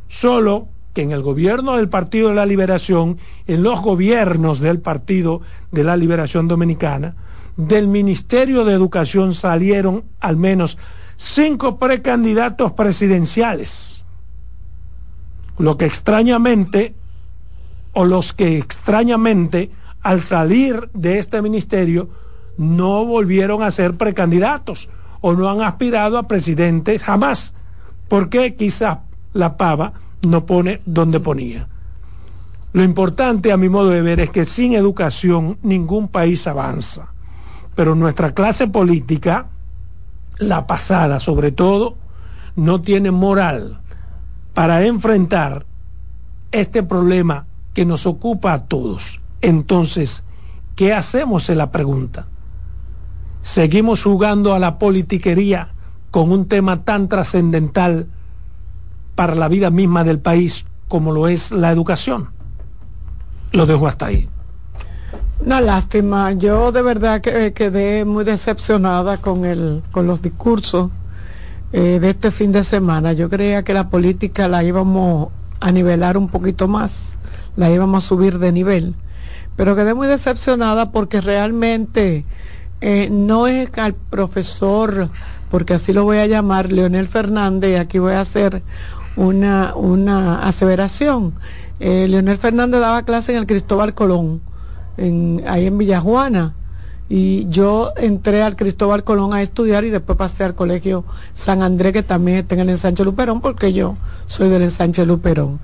solo que en el gobierno del Partido de la Liberación, en los gobiernos del Partido de la Liberación Dominicana, del Ministerio de Educación salieron al menos cinco precandidatos presidenciales. Lo que extrañamente, o los que extrañamente, al salir de este ministerio, no volvieron a ser precandidatos o no han aspirado a presidente jamás, porque quizás la pava no pone donde ponía. Lo importante a mi modo de ver es que sin educación ningún país avanza, pero nuestra clase política, la pasada sobre todo, no tiene moral para enfrentar este problema que nos ocupa a todos. Entonces, ¿qué hacemos? en la pregunta seguimos jugando a la politiquería con un tema tan trascendental para la vida misma del país como lo es la educación. Lo dejo hasta ahí. Una lástima, yo de verdad que quedé muy decepcionada con, el, con los discursos eh, de este fin de semana. Yo creía que la política la íbamos a nivelar un poquito más, la íbamos a subir de nivel, pero quedé muy decepcionada porque realmente eh, no es al profesor, porque así lo voy a llamar, Leonel Fernández, aquí voy a hacer una, una aseveración. Eh, Leonel Fernández daba clase en el Cristóbal Colón, ahí en Villajuana y yo entré al Cristóbal Colón a estudiar y después pasé al colegio San Andrés que también está en el ensanche Luperón porque yo soy del ensanche Luperón.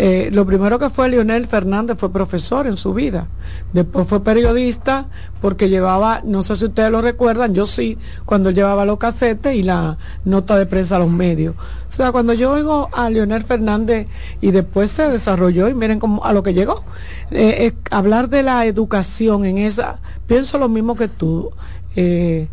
Eh, lo primero que fue Leonel Fernández fue profesor en su vida, después fue periodista porque llevaba, no sé si ustedes lo recuerdan, yo sí, cuando llevaba los casetes y la nota de prensa a los medios. O sea, cuando yo oigo a Leonel Fernández y después se desarrolló y miren cómo, a lo que llegó, eh, hablar de la educación en esa pienso lo mismo que tú. Eh,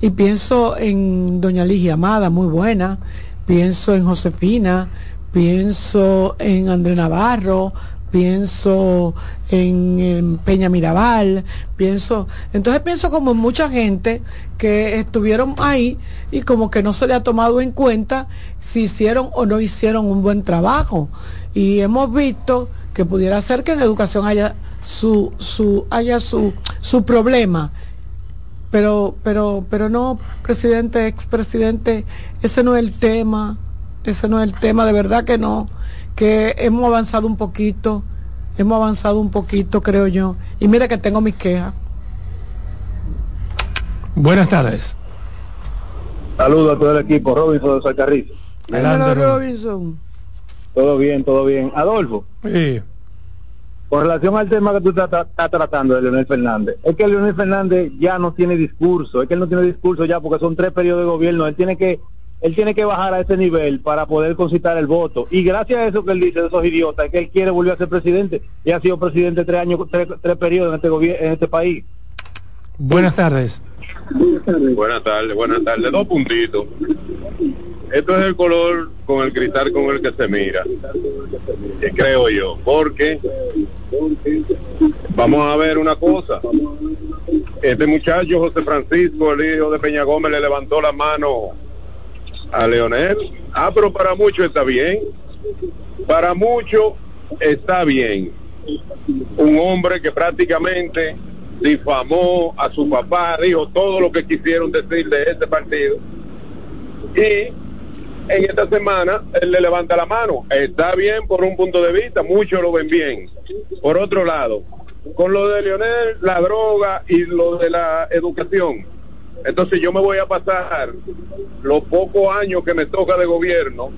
y pienso en Doña Ligia Amada, muy buena. Pienso en Josefina. Pienso en André Navarro. Pienso en, Peña Mirabal. Pienso. Entonces pienso como mucha gente que estuvieron ahí y como que no se le ha tomado en cuenta si hicieron o no hicieron un buen trabajo. Y hemos visto que pudiera ser que en educación haya su, su, haya su, su problema. Pero, pero, pero no, presidente, expresidente, ese no es el tema, ese no es el tema, de verdad que no, que hemos avanzado un poquito, hemos avanzado un poquito, creo yo. Y mira que tengo mis quejas. Buenas tardes. Saludos a todo el equipo, Robinson de Salcarrizo. Robinson. Todo bien, todo bien. Adolfo. Sí. Con relación al tema que tú estás, tratando de Leonel Fernández, es que Leonel Fernández ya no tiene discurso, es que él no tiene discurso ya porque son tres periodos de gobierno, él tiene que él tiene que bajar a ese nivel para poder concitar el voto. Y gracias a eso que él dice, de esos idiotas, es que él quiere volver a ser presidente y ha sido presidente tres años, tres, tres periodos en este, en este país. Buenas tardes. Buenas tardes, buenas tardes. Dos puntitos. Esto es el color con el cristal con el que se mira, que creo yo, porque vamos a ver una cosa. Este muchacho, José Francisco, el hijo de Peña Gómez, le levantó la mano a Leonel. Ah, pero para muchos está bien. Para muchos está bien. Un hombre que prácticamente difamó a su papá, dijo todo lo que quisieron decir de este partido. Y en esta semana él le levanta la mano. Está bien por un punto de vista, muchos lo ven bien. Por otro lado, con lo de Leonel, la droga y lo de la educación. Entonces yo me voy a pasar los pocos años que me toca de gobierno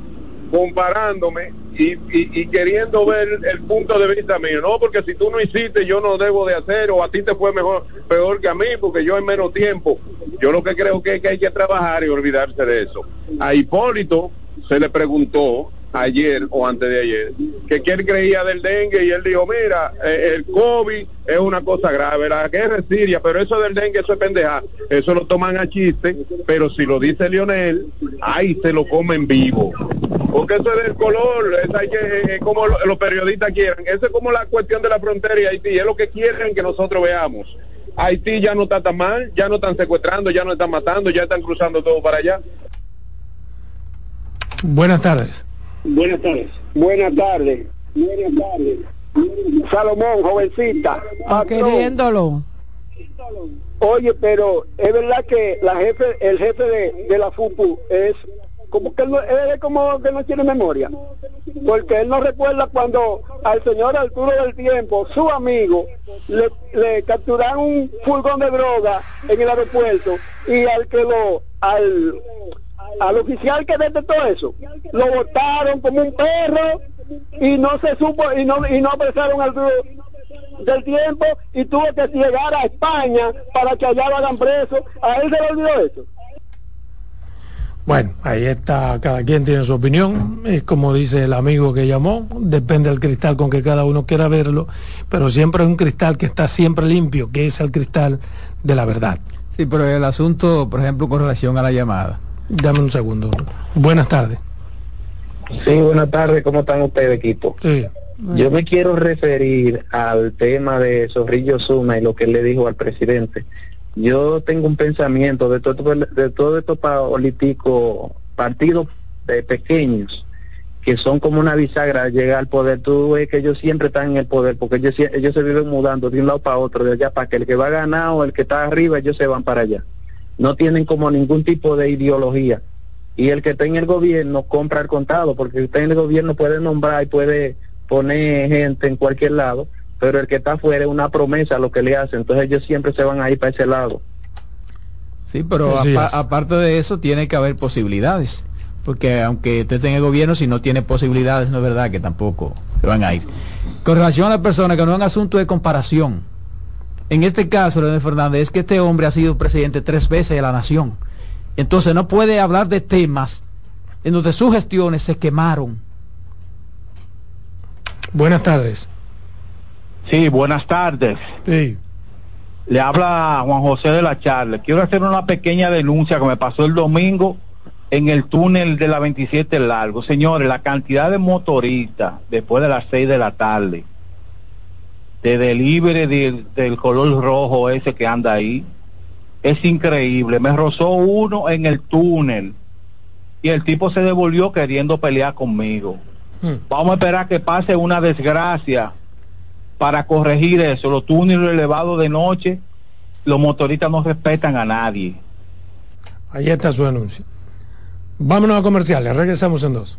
comparándome y, queriendo ver el punto de vista mío. No, porque si tú no hiciste, yo no debo de hacer, o a ti te fue mejor, peor que a mí, porque yo en menos tiempo. Yo lo que creo que, que hay que trabajar y olvidarse de eso. A Hipólito se le preguntó ayer o antes de ayer, que quién creía del dengue y él dijo, mira, eh, el COVID es una cosa grave, la guerra es Siria, pero eso del dengue, eso es pendeja, eso lo toman a chiste, pero si lo dice Lionel, ahí se lo comen vivo. Porque eso es del color, es que, eh, como los periodistas quieren, eso es como la cuestión de la frontera y Haití, es lo que quieren que nosotros veamos. Haití ya no está tan mal, ya no están secuestrando, ya no están matando, ya están cruzando todo para allá. Buenas tardes. Buenas tardes. Buenas tardes. Buenas tardes. Salomón, jovencita. Ah, queriéndolo. Oye, pero es verdad que la jefe, el jefe de, de la FUPU es como que él, es como que no tiene memoria. Porque él no recuerda cuando al señor Arturo del Tiempo, su amigo, le, le capturaron un furgón de droga en el aeropuerto y al que lo, al al oficial que todo eso, lo votaron como un perro y no se supo y no y no apresaron al del tiempo y tuvo que llegar a España para que allá lo hagan preso. A él se le olvidó eso. Bueno, ahí está, cada quien tiene su opinión, es como dice el amigo que llamó, depende del cristal con que cada uno quiera verlo, pero siempre hay un cristal que está siempre limpio, que es el cristal de la verdad. Sí, pero el asunto, por ejemplo, con relación a la llamada, Dame un segundo. Buenas tardes. Sí, buenas tardes. ¿Cómo están ustedes, equipo? Sí. Yo me quiero referir al tema de Zorrillo Zuna y lo que él le dijo al presidente. Yo tengo un pensamiento de todo, de todo estos políticos, partidos pequeños, que son como una bisagra llega al poder. Tú ves que ellos siempre están en el poder porque ellos, ellos se viven mudando de un lado para otro, de allá para que el que va a ganar o el que está arriba, ellos se van para allá. No tienen como ningún tipo de ideología. Y el que está en el gobierno compra el contado, porque usted en el gobierno puede nombrar y puede poner gente en cualquier lado, pero el que está afuera es una promesa lo que le hace. Entonces ellos siempre se van a ir para ese lado. Sí, pero aparte de eso tiene que haber posibilidades. Porque aunque usted esté en el gobierno, si no tiene posibilidades, no es verdad que tampoco se van a ir. Con relación a la persona, que no es un asunto de comparación. En este caso, Leonel Fernández, es que este hombre ha sido presidente tres veces de la nación. Entonces no puede hablar de temas en donde sus gestiones se quemaron. Buenas tardes. Sí, buenas tardes. Sí. Le habla Juan José de la Charla. Quiero hacer una pequeña denuncia que me pasó el domingo en el túnel de la 27 largo. Señores, la cantidad de motoristas después de las 6 de la tarde, de delivery del color rojo ese que anda ahí, es increíble. Me rozó uno en el túnel y el tipo se devolvió queriendo pelear conmigo. Hmm. Vamos a esperar que pase una desgracia para corregir eso. Los túneles elevados de noche, los motoristas no respetan a nadie. Ahí está su anuncio. Vámonos a comerciales, regresamos en dos.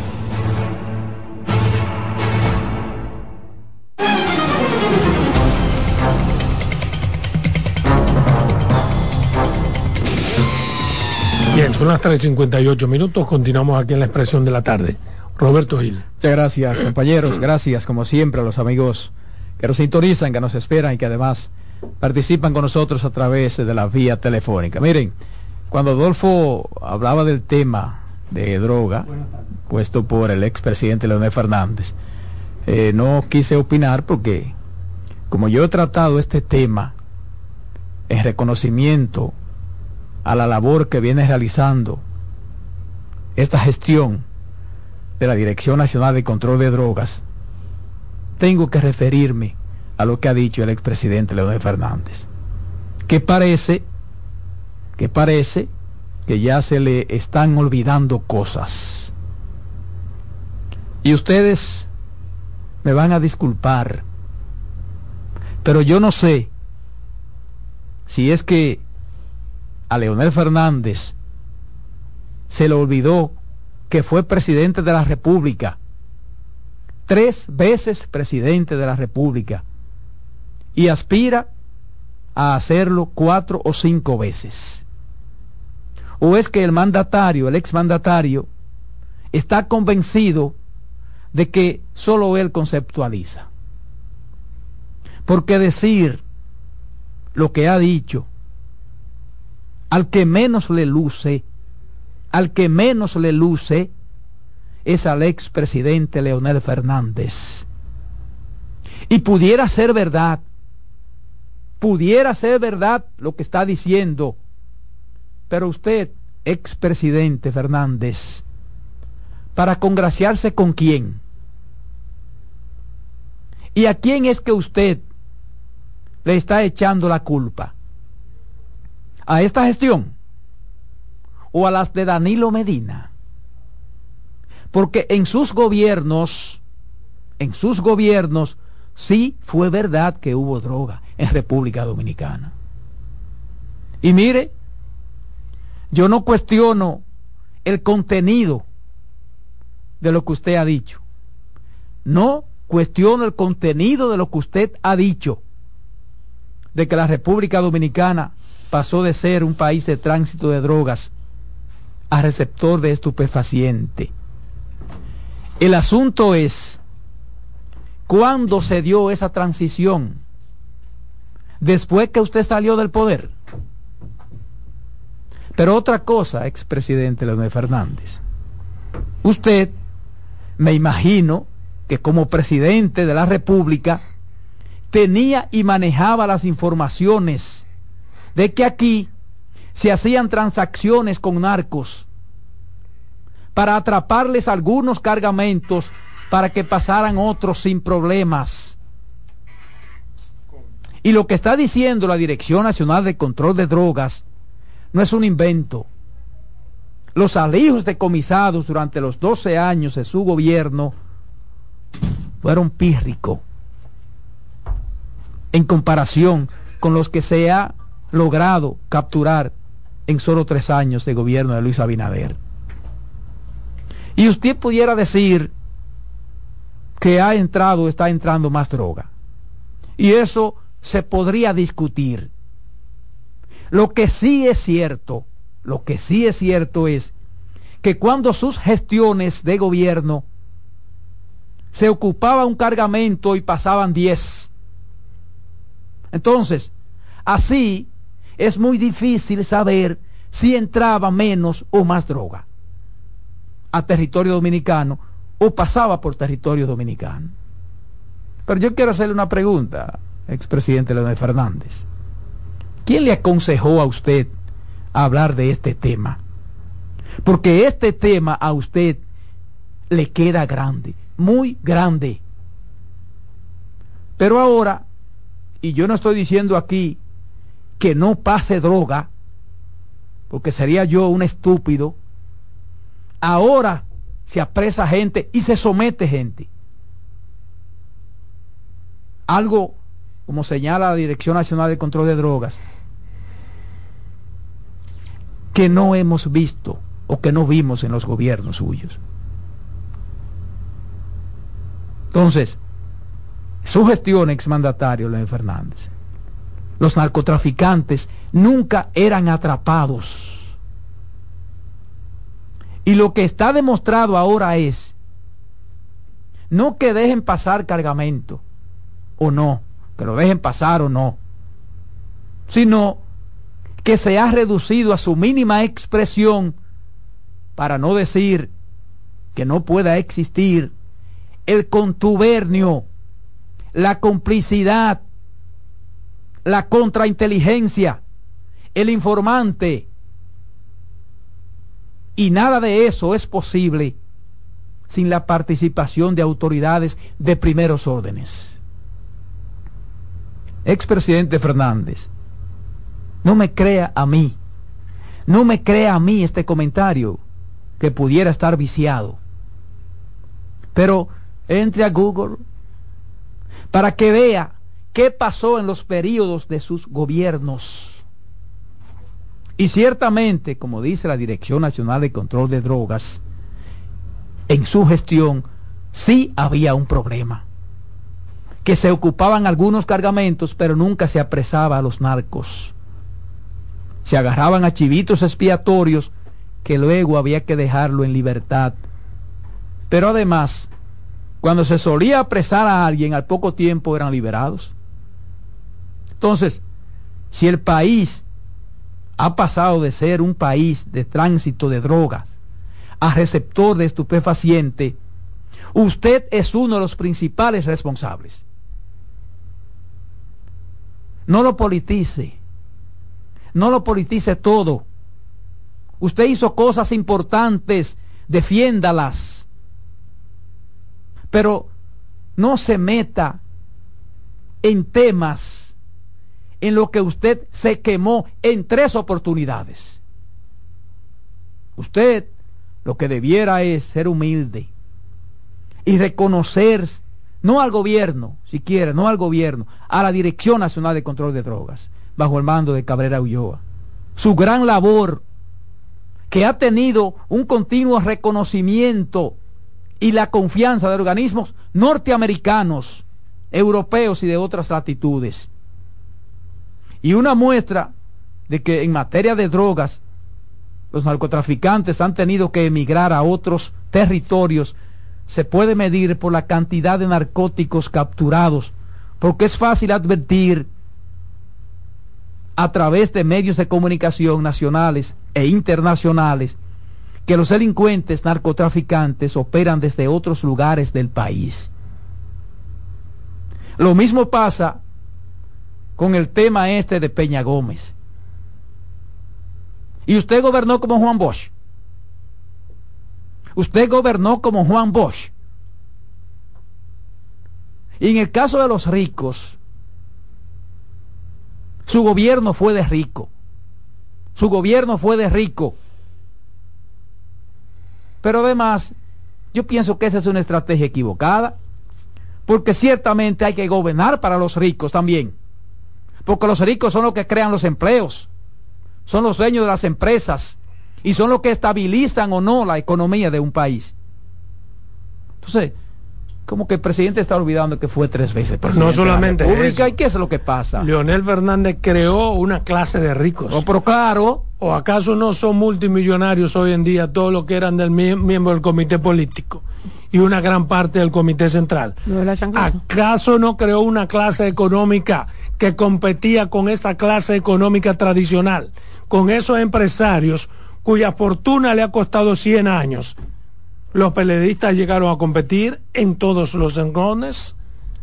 Bien, son las 3.58 minutos, continuamos aquí en la expresión de la tarde. Roberto Gil. Muchas gracias, compañeros. Gracias, como siempre, a los amigos que nos sintonizan, que nos esperan y que además participan con nosotros a través de la vía telefónica. Miren, cuando Adolfo hablaba del tema de droga, puesto por el expresidente Leonel Fernández, eh, no quise opinar porque, como yo he tratado este tema en reconocimiento a la labor que viene realizando esta gestión de la Dirección Nacional de Control de Drogas, tengo que referirme a lo que ha dicho el expresidente Leonel Fernández, que parece, que parece que ya se le están olvidando cosas. Y ustedes me van a disculpar, Pero yo no sé si es que a Leonel Fernández se le olvidó que fue presidente de la República, tres veces presidente de la República, y aspira a hacerlo cuatro o cinco veces. ¿O es que el mandatario, el exmandatario, está convencido de que solo él conceptualiza? Porque decir lo que ha dicho, al que menos le luce, al que menos le luce, es al expresidente Leonel Fernández. Y pudiera ser verdad, pudiera ser verdad lo que está diciendo, pero usted, expresidente Fernández, para congraciarse con quién? ¿Y a quién es que usted le está echando la culpa? ¿A esta gestión? ¿O a las de Danilo Medina? Porque en sus gobiernos, en sus gobiernos, sí fue verdad que hubo droga en República Dominicana. Y mire, yo no cuestiono el contenido de lo que usted ha dicho. No cuestiono el contenido de lo que usted ha dicho, de que la República Dominicana pasó de ser un país de tránsito de drogas a receptor de estupefaciente. El asunto es cuándo se dio esa transición después que usted salió del poder. Pero otra cosa, expresidente Leonel Fernández, usted, me imagino que como presidente de la República, tenía y manejaba las informaciones de que aquí se hacían transacciones con narcos para atraparles algunos cargamentos para que pasaran otros sin problemas. Y lo que está diciendo la Dirección Nacional de Control de Drogas no es un invento. Los alijos decomisados durante los 12 años de su gobierno fueron pírricos en comparación con los que se ha logrado capturar en solo tres años de gobierno de Luis Abinader. Y usted pudiera decir que ha entrado, está entrando más droga. Y eso se podría discutir. Lo que sí es cierto, lo que sí es cierto es que cuando sus gestiones de gobierno se ocupaba un cargamento y pasaban 10. Entonces, así es muy difícil saber si entraba menos o más droga a territorio dominicano o pasaba por territorio dominicano. Pero yo quiero hacerle una pregunta, expresidente Leonel Fernández. ¿Quién le aconsejó a usted hablar de este tema? Porque este tema a usted le queda grande, muy grande. Pero ahora, y yo no estoy diciendo aquí que no pase droga, porque sería yo un estúpido, ahora se apresa gente y se somete gente. Algo, como señala la Dirección Nacional de Control de Drogas, que no hemos visto o que no vimos en los gobiernos suyos. Entonces, su gestión exmandatario, León Fernández, los narcotraficantes nunca eran atrapados. Y lo que está demostrado ahora es no que dejen pasar cargamento o no, que lo dejen pasar o no, sino que se ha reducido a su mínima expresión para no decir que no pueda existir el contubernio, la complicidad la contrainteligencia, el informante. Y nada de eso es posible sin la participación de autoridades de primeros órdenes. Expresidente Fernández, no me crea a mí, no me crea a mí este comentario que pudiera estar viciado. Pero entre a Google para que vea qué pasó en los periodos de sus gobiernos. Y ciertamente, como dice la Dirección Nacional de Control de Drogas, en su gestión sí había un problema. Que se ocupaban algunos cargamentos, pero nunca se apresaba a los narcos. Se agarraban a chivitos expiatorios que luego había que dejarlo en libertad. Pero además, cuando se solía apresar a alguien, al poco tiempo eran liberados. Entonces, si el país ha pasado de ser un país de tránsito de drogas a receptor de estupefaciente, usted es uno de los principales responsables. No lo politice. No lo politice todo. Usted hizo cosas importantes, defiéndalas. Pero no se meta en temas en lo que usted se quemó en tres oportunidades. Usted lo que debiera es ser humilde y reconocer, no al gobierno, si quiere, no al gobierno, a la Dirección Nacional de Control de Drogas, bajo el mando de Cabrera Ulloa. Su gran labor que ha tenido un continuo reconocimiento y la confianza de organismos norteamericanos, europeos y de otras latitudes. Y una muestra de que en materia de drogas los narcotraficantes han tenido que emigrar a otros territorios se puede medir por la cantidad de narcóticos capturados, porque es fácil advertir a través de medios de comunicación nacionales e internacionales que los delincuentes narcotraficantes operan desde otros lugares del país. Lo mismo pasa con el tema este de Peña Gómez. Y usted gobernó como Juan Bosch. Usted gobernó como Juan Bosch. Y en el caso de los ricos, su gobierno fue de rico. Su gobierno fue de rico. Pero además, yo pienso que esa es una estrategia equivocada. Porque ciertamente hay que gobernar para los ricos también. Porque los ricos son los que crean los empleos. Son los dueños de las empresas. Y son los que estabilizan o no la economía de un país. Entonces, como que el presidente está olvidando que fue tres veces presidente no solamente de la ¿Y qué es lo que pasa? Leonel Fernández creó una clase de ricos. No, pero claro. ¿O acaso no son multimillonarios hoy en día todos los que eran del miembro del comité político y una gran parte del comité central? ¿Acaso no creó una clase económica que competía con esa clase económica tradicional, con esos empresarios cuya fortuna le ha costado 100 años los periodistas llegaron a competir en todos los engones.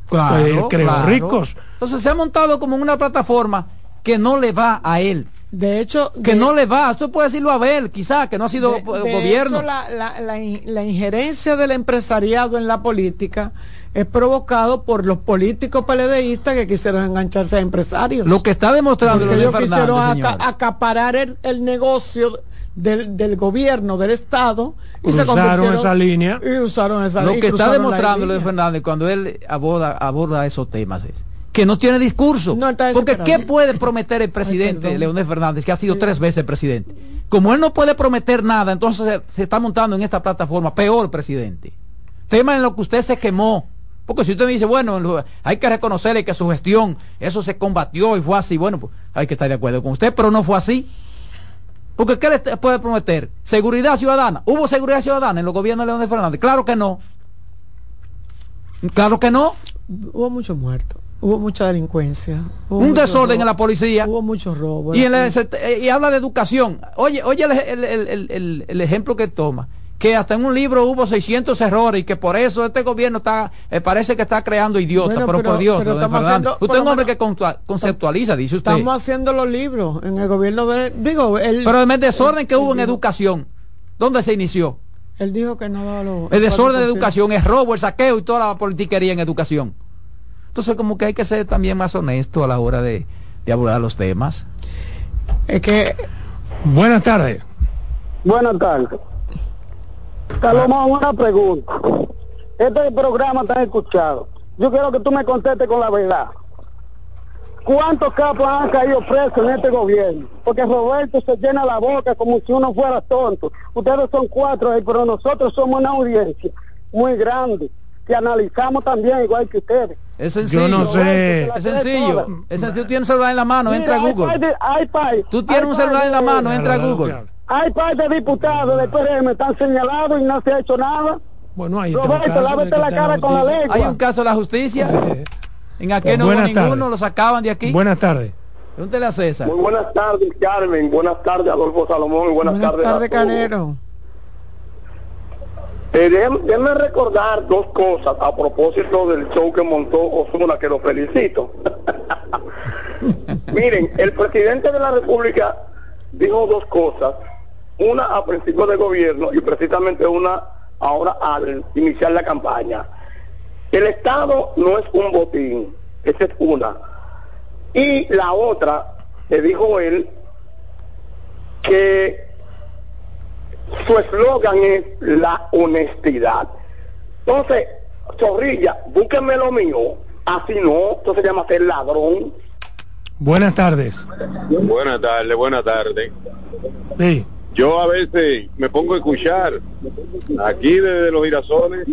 Claro, creo ricos. Entonces se ha montado como una plataforma que no le va a él. De hecho, que no le va, eso puede decirlo a Abel, quizá, que no ha sido de, gobierno. Hecho, la, la, la, la, injerencia del empresariado en la política es provocado por los políticos peledeístas que quisieron engancharse a empresarios. Lo que está demostrando Porque ellos quisieron acaparar el, el negocio del, del gobierno, del Estado, y se esa línea. Y usaron esa Lo que está demostrando Luis Fernández cuando él aborda, aborda esos temas es que no tiene discurso. porque ¿qué puede prometer el presidente Leonel Fernández, que ha sido tres veces presidente? Como él no puede prometer nada, entonces se, se está montando en esta plataforma, peor presidente. Tema en lo que usted se quemó. Porque si usted me dice, bueno, hay que reconocerle que su gestión, eso se combatió y fue así, bueno, pues hay que estar de acuerdo con usted, pero no fue así. Porque ¿qué le puede prometer? ¿Seguridad ciudadana? ¿Hubo seguridad ciudadana en los gobiernos de León Fernández? Claro que no. Claro que no. Hubo muchos muertos. Hubo mucha delincuencia. un desorden en la policía. Hubo muchos robos. Y, y, habla de educación. Oye, oye el, el, el ejemplo que toma que hasta en un libro hubo 600 errores y que por eso este gobierno está eh, parece que está creando idiotas, pero, por Dios, usted es un hombre que conceptualiza, dice usted. Estamos haciendo los libros en el gobierno de digo, el, Pero el desorden que hubo en educación, ¿dónde se inició? Él dijo que no daba los El desorden de educación, el robo, el saqueo y toda la politiquería en educación. Entonces como que hay que ser también más honesto a la hora de, de abordar los temas. Es que Buenas tardes. Buenas tardes. Salomón, una pregunta. Este programa está escuchado. Yo quiero que tú me contestes con la verdad. ¿Cuántos capos han caído presos en este gobierno? Porque Roberto se llena la boca como si uno fuera tonto. Ustedes son cuatro, ahí, pero nosotros somos una audiencia muy grande que analizamos también igual que ustedes. Es sencillo. Yo no sé. Es sencillo. Es sencillo. Tú tienes un celular en la mano, Mira, entra a Google. de- Tú tienes un celular en la mano, entra a Google. Hay par de diputados del PRM están señalados y no se ha hecho nada. Bueno, ahí Roberto, lávate la cara con la lengua. Hay un caso de la justicia. En aquel no hubo Buenas ninguno, lo sacaban de aquí. Buenas tardes. Pregúntele a César. Muy buenas tardes, Carmen. Buenas tardes, Adolfo Salomón. Buenas, tardes. Canero. Eh, déjenme, recordar dos cosas a propósito del show que montó Osuna, que lo felicito. Miren, el presidente de la República dijo dos cosas. Una a principio de gobierno y precisamente una ahora al iniciar la campaña. El Estado no es un botín, esa es una. Y la otra, que dijo él, que su eslogan es la honestidad. Entonces, Zorrilla, búsquenme lo mío, así no, esto se llama ser ladrón. Buenas tardes. Buenas tardes, buenas tardes. Sí. Yo a veces me pongo a escuchar aquí desde los girasoles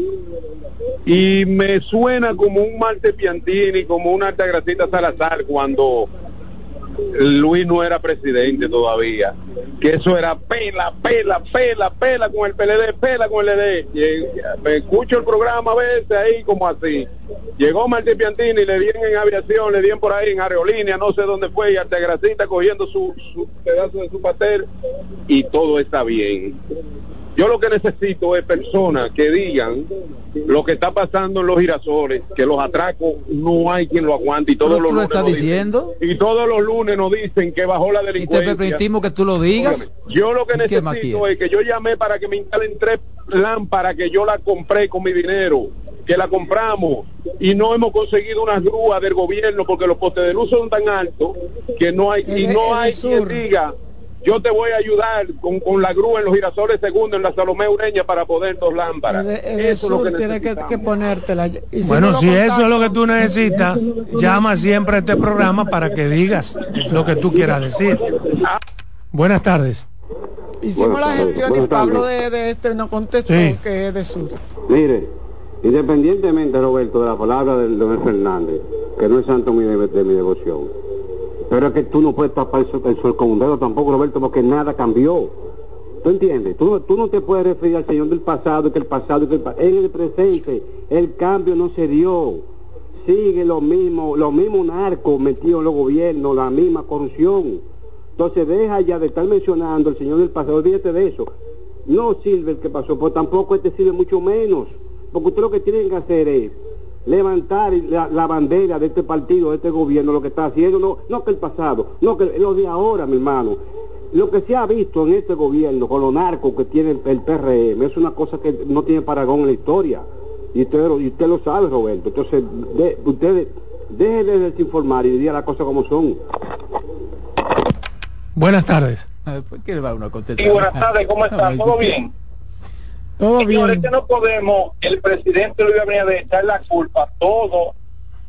y me suena como un Marte Piantini, como una Altagracita Salazar cuando Luis no era presidente todavía. Que eso era pela, pela, pela, pela con el PLD, pela con el LD. Y, me escucho el programa a veces ahí como así. Llegó Martín Piantini, le dieron en aviación, le dieron por ahí en aerolínea, no sé dónde fue, y Altagracita cogiendo su, su pedazo de su pastel y todo está bien. Yo lo que necesito es personas que digan lo que está pasando en los girasoles, que los atracos no hay quien lo aguante y todos ¿Pero los tú lo lunes estás nos dicen- diciendo? y todos los lunes nos dicen que bajó la Y te delincuencia. permitimos que tú lo digas. Yo lo que ¿Y qué más necesito es que yo llamé para que me instalen tres lámparas que yo la compré con mi dinero, que la compramos y no hemos conseguido unas grúas del gobierno porque los postes de luz son tan altos que no hay y no hay quien diga yo te voy a ayudar con, con la grúa en los girasoles segundo en la Salomé Ureña para poner dos lámparas. El de, el de Eso es lo que tiene que, ponértela. Y si Bueno, no si eso es lo que tú necesitas, llama siempre a este programa para que digas lo que tú quieras decir. Buenas tardes. Hicimos la gestión y Pablo de, de este no contestó Sí. que es de sur. Mire, independientemente, Roberto, de la palabra del Leonel Fernández, que no es santo mi de, de mi devoción, pero es que tú no puedes tapar el el sol con tampoco, Roberto, porque nada cambió. ¿Tú entiendes? Tú, tú no te puedes referir al Señor del pasado, que el pasado, que el pa- en el presente, el cambio no se dio. Sigue lo mismo, los mismos narcos metidos en los gobiernos, la misma corrupción. Entonces deja ya de estar mencionando el Señor del pasado, olvídate de eso. No sirve el que pasó, pues tampoco este sirve mucho menos. Porque usted lo que tienen que hacer es levantar la, la bandera de este partido, de este gobierno, lo que está haciendo, no, no que el pasado, no que lo de ahora, mi hermano. Lo que se ha visto en este gobierno con los narcos que tiene el, el PRM es una cosa que no tiene paragón en la historia. Y usted, lo- y usted lo sabe, Roberto. Entonces, de, ustedes dejen de desinformar y digan las cosas como son. Buenas tardes. ¿Por qué le va uno a contestar? Sí, buenas tardes, ¿cómo están? ¿Todo bien? Todo Señores, bien. que no podemos, el presidente Luis Abinader, echar la culpa todo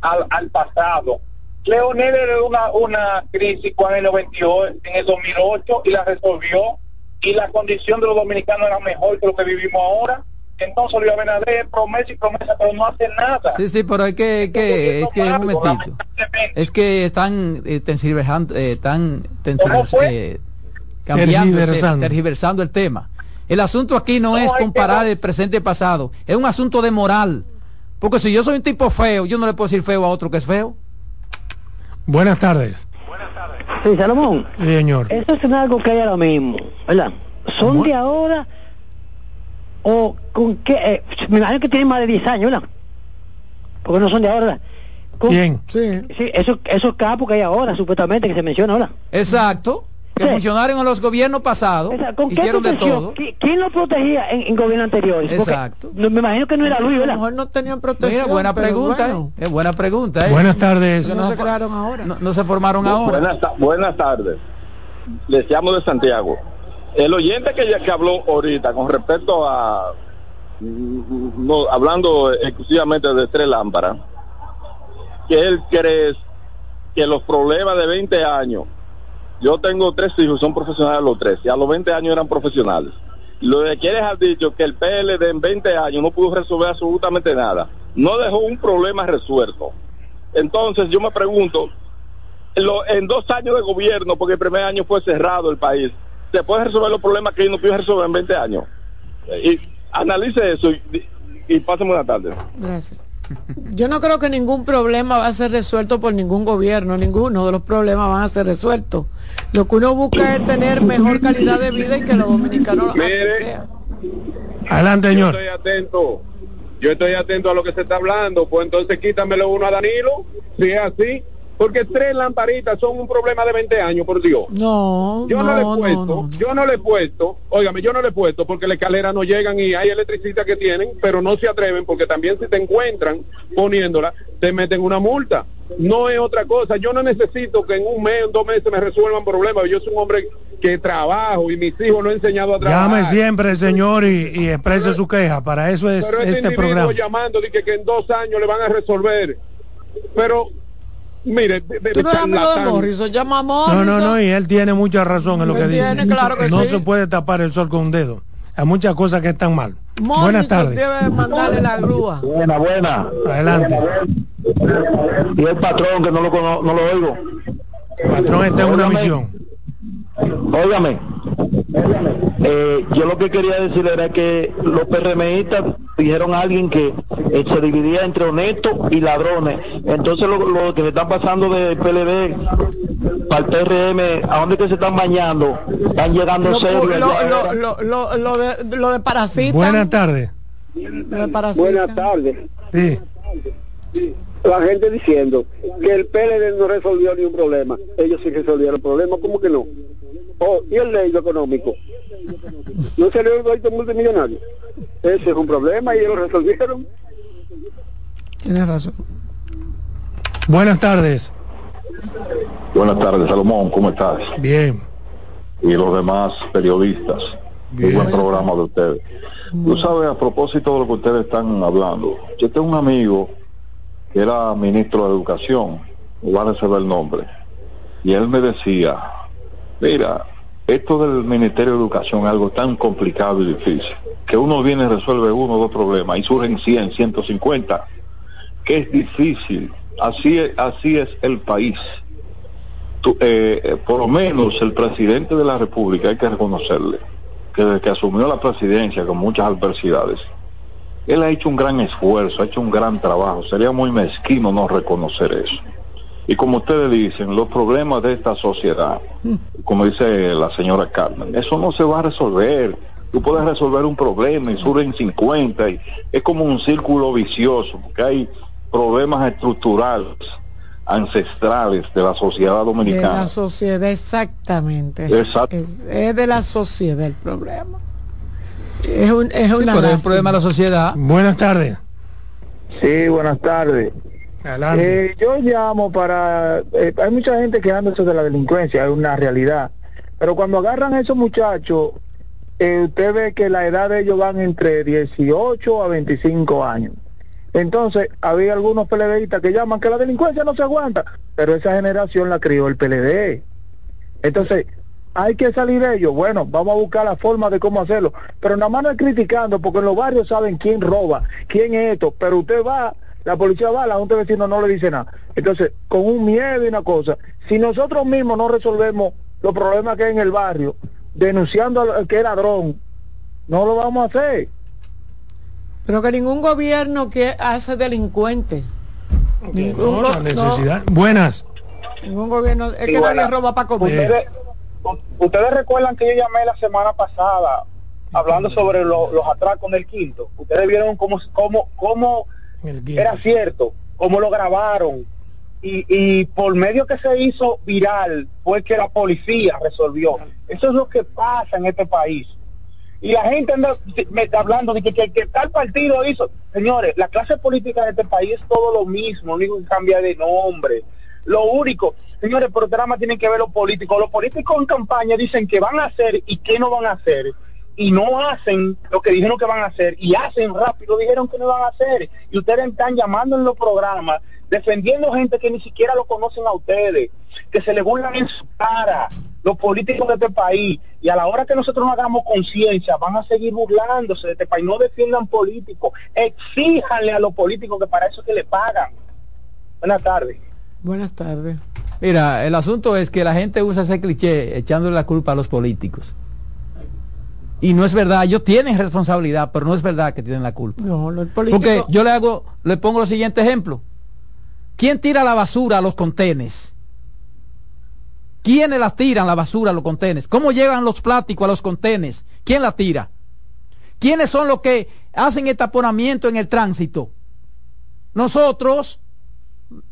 al, al pasado. Leonel era una, una crisis cuando en el 98, en el 2008 y la resolvió y la condición de los dominicanos era mejor que lo que vivimos ahora. Entonces Luis Abinader promesa y promesa, pero no hace nada. Sí, sí, pero es que, es que, es que un momentito. Es que están eh, eh, están eh, cambiando, tergiversando el tema. El asunto aquí no, es comparar el presente y el pasado, es un asunto de moral. Porque si yo soy un tipo feo, yo no le puedo decir feo a otro que es feo. Buenas tardes. Sí, Salomón. Sí, señor. Eso es algo que hay ahora mismo, ¿verdad? ¿Son de ahora o con qué? eh, me imagino que tienen más de 10 años, ¿verdad? Porque no son de ahora, ¿verdad? Con- ¿Quién? Sí. Sí, esos, esos capos que hay ahora, supuestamente, que se menciona ahora. Exacto. Que funcionaron en los gobiernos pasados, ¿Con qué hicieron de protección? todo. ¿Qui- ¿Quién lo protegía en, en gobierno anteriores? Porque Exacto. no- me imagino que no era Luis, A lo mejor no tenían protección. Mira, buena pregunta, bueno, eh. Es buena pregunta, eh. Buenas tardes. Porque no se crearon ahora. no, no se formaron ahora. Buenas, ta- buenas tardes. Les llamo de Santiago. El oyente que, ya- que habló ahorita con respecto a, mm, no, hablando exclusivamente de tres lámparas, que él cree que los problemas de 20 años, yo tengo tres hijos, son profesionales los tres, y a los 20 años eran profesionales. Lo de quienes han dicho que el PLD en 20 años no pudo resolver absolutamente nada, no dejó un problema resuelto. Entonces yo me pregunto, en dos años de gobierno, porque el primer año fue cerrado el país, ¿se puede resolver los problemas que no pudo resolver en 20 años? Y analice eso y, y páseme una tarde. Gracias. Yo no creo que ningún problema va a ser resuelto por ningún gobierno, ninguno de los problemas van a ser resueltos. Lo que uno busca es tener mejor calidad de vida y que los dominicanos Mire, sean. Adelante, señor. Yo estoy atento. Yo estoy atento a lo que se está hablando. Pues entonces quítamelo uno a Danilo, si es así. Porque tres lamparitas son un problema de 20 años, por Dios. No, Yo no, no, le he puesto, no. yo no le he puesto, óigame, yo no le he puesto porque las escaleras no llegan y hay electricistas que tienen, pero no se atreven porque también si te encuentran poniéndola, te meten una multa. No es otra cosa. Yo no necesito que en un mes, en dos meses me resuelvan problemas. Yo soy un hombre que trabajo y mis hijos no he enseñado a trabajar. Llame siempre, señor, y, y exprese su queja. Para eso es Pero este, este individuo programa. llamando de que, que en dos años le van a resolver. Pero, mire, de, de- Tú no de eres amigo de charlatán. Morrison, llama a No, Morrison. no, no, y él tiene mucha razón en lo que dice. claro que no sí. se puede tapar el sol con un dedo. Hay muchas cosas que están mal. Morrison Buenas tardes. debe mandarle la grúa. Buena, buena. Adelante. Y el patrón que no lo, no lo oigo. Patrón está en una misión. Óigame, eh, yo lo que quería decir era que los PRMistas dijeron a alguien que eh, se dividía entre honestos y ladrones. Entonces lo, lo que le están pasando de PLD para el PRM, ¿a dónde que se están bañando? Están llegando Lo, serios. lo, lo, lo, lo, lo de, lo de parasita. Buenas tardes. Buenas tardes. Sí. La gente diciendo que el PLD no resolvió ni un problema. Ellos sí resolvieron el problema, ¿cómo que no? Oh, y el ley económico. No se le dio el multimillonario. Ese es un problema y ellos lo resolvieron. Tienes razón. Buenas tardes. Buenas tardes, Salomón, ¿cómo estás? Bien. Y los demás periodistas. Muy buen programa de ustedes. Tú sabes, a propósito de lo que ustedes están hablando, yo tengo un amigo que era ministro de Educación, va a reservar el nombre, y él me decía, mira, esto del Ministerio de Educación es algo tan complicado y difícil, que uno viene y resuelve uno o dos problemas y surgen 100, 150, que es difícil, así es, así es el país. Eh, eh, por lo menos el presidente de la República, hay que reconocerle, que desde que asumió la presidencia con muchas adversidades, él ha hecho un gran esfuerzo, ha hecho un gran trabajo. Sería muy mezquino no reconocer eso. Y como ustedes dicen, los problemas de esta sociedad, como dice la señora Carmen, eso no se va a resolver. Tú puedes resolver un problema y surgen 50 y es como un círculo vicioso, porque hay problemas estructurales, ancestrales de la sociedad De dominicana. la sociedad, exactamente. Exacto. Es, es de la sociedad el problema. Es, un, es una pero es un problema de la sociedad. Buenas tardes. Sí, buenas tardes. Eh, yo llamo para... eh, hay mucha gente quejándose de la delincuencia, es una realidad. Pero cuando agarran a esos muchachos, eh, usted ve que la edad de ellos van entre 18 a 25 años. Entonces, había algunos PLDistas que llaman que la delincuencia no se aguanta, pero esa generación la crió el PLD. Entonces, hay que salir de ellos. Bueno, vamos a buscar la forma de cómo hacerlo. Pero nada más no es criticando, porque en los barrios saben quién roba, quién es esto. Pero usted va, la policía va, la junta de vecinos no le dice nada. Entonces, con un miedo y una cosa, si nosotros mismos no resolvemos los problemas que hay en el barrio, denunciando al que es ladrón, no lo vamos a hacer. Pero que ningún gobierno que hace delincuente. Ningún, No, la necesidad. Buenas. ningún gobierno. Es que buena. nadie roba para comer. Ustedes, ustedes recuerdan que yo llamé la semana pasada hablando sobre lo- los atracos del quinto. Ustedes vieron cómo, cómo, cómo era cierto, cómo lo grabaron. Y, y por medio que se hizo viral fue que la policía resolvió. Eso es lo que pasa en este país. Y la gente anda, me está hablando de que, que, que tal partido hizo. Señores, la clase política de este país es todo lo mismo, lo único que cambia de nombre. Lo único, señores, pero usted nada más tienen que ver los políticos. Los políticos en campaña dicen que van a hacer y qué no van a hacer. Y no hacen lo que dijeron que van a hacer. Y hacen rápido, dijeron que no van a hacer. Y ustedes están llamando en los programas defendiendo gente que ni siquiera lo conocen a ustedes, que se le burlan en su cara los políticos de este país y a la hora que nosotros no hagamos conciencia van a seguir burlándose de este país, no defiendan políticos, exíjanle a los políticos que para eso que le pagan. Buenas tardes. Buenas tardes. Mira, el asunto es que la gente usa ese cliché echándole la culpa a los políticos. Y no es verdad, ellos tienen responsabilidad, pero no es verdad que tienen la culpa. No, político... Porque yo le hago, le pongo el siguiente ejemplo. ¿Quién tira la basura a los contenes? ¿Quiénes las tiran la basura a los contenes? ¿Cómo llegan los plásticos a los contenes? ¿Quién la tira? ¿Quiénes son los que hacen el taponamiento en el tránsito? Nosotros,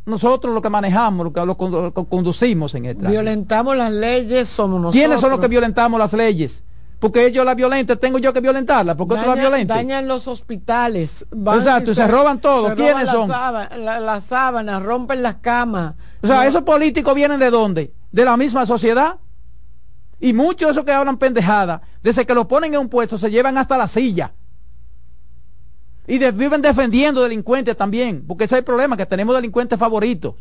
nosotros lo que manejamos, lo que lo, conducimos en el tránsito. Violentamos las leyes, somos nosotros. ¿Quiénes son los que violentamos las leyes? Porque ellos la violentan, tengo yo que violentarla, porque tú la violentas. Dañan los hospitales. Exacto, y se, se, roban todo. Se ¿Quiénes roban son? Las sábanas, la, la sábana, rompen las camas. O sea, no. esos políticos vienen de dónde? De la misma sociedad. Y muchos de esos que hablan pendejada, desde que lo ponen en un puesto, se llevan hasta la silla. Y de, viven defendiendo delincuentes también, porque ese es el problema, que tenemos delincuentes favoritos.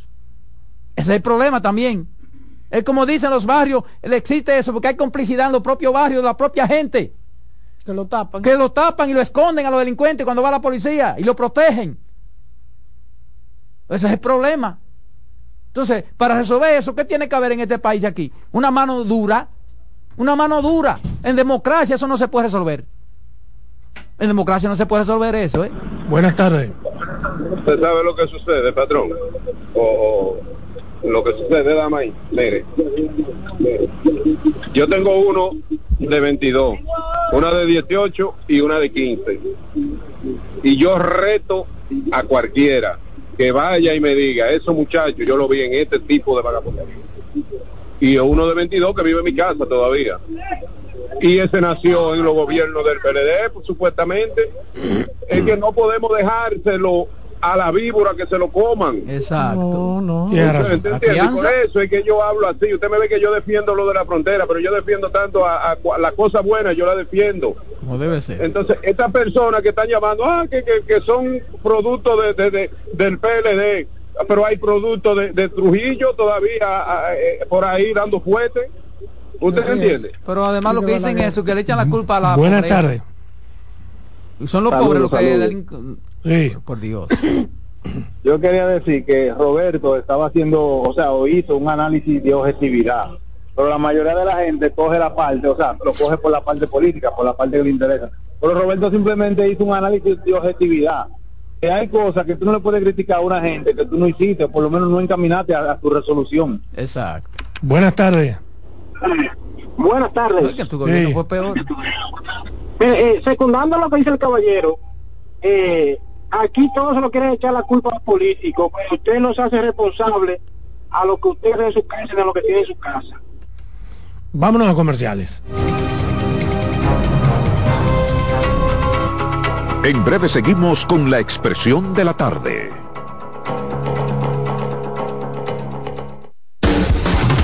Ese es el problema también. Es como dicen los barrios, existe eso, porque hay complicidad en los propios barrios, de la propia gente. Que lo tapan. Que lo tapan y lo esconden a los delincuentes cuando va la policía y lo protegen. Ese es el problema. Entonces, para resolver eso, ¿qué tiene que haber en este país aquí? Una mano dura. Una mano dura. En democracia eso no se puede resolver. En democracia no se puede resolver eso, ¿eh? Buenas tardes. ¿Usted sabe lo que sucede, patrón? O, o lo que sucede, dama ahí. Mire, mire. Yo tengo uno de 22, una de 18 y una de 15. Y yo reto a cualquiera que vaya y me diga, esos muchachos, yo lo vi en este tipo de vagabundería. Y uno de 22 que vive en mi casa todavía. Y ese nació en los gobiernos del PLD, pues, supuestamente. Es que no podemos dejárselo a la víbora que se lo coman. Exacto. No, no. Eso es que yo hablo así. Usted me ve que yo defiendo lo de la frontera, pero yo defiendo tanto a, a, a la cosa buena, yo la defiendo. Como debe ser. Entonces, estas personas que están llamando, ah, que, que, que son productos de, de, de, del PLD, pero hay productos de, de Trujillo todavía a, eh, por ahí dando fuerte. ¿Usted Así entiende? Es. Pero además lo que dicen es eso, que le echan la culpa a la Buenas tardes. Son los pobres los que delinquen. Sí. Por Dios. Yo quería decir que Roberto estaba haciendo, o sea, o hizo un análisis de objetividad, pero la mayoría de la gente coge la parte, o sea, lo coge por la parte política, por la parte que le interesa. Pero Roberto simplemente hizo un análisis de objetividad. Que hay cosas que tú no le puedes criticar a una gente que tú no hiciste, por lo menos no encaminaste a, a tu resolución. Exacto. Buenas tardes. Buenas tardes. Que tu gobierno Sí. fue peor. Eh, eh, secundando lo que dice el caballero, eh, aquí todos se lo quieren echar la culpa a los políticos, pero usted no se hace responsable a lo que usted hace en su casa y a lo que tiene en su casa. Vámonos a comerciales. En breve seguimos con la expresión de la tarde.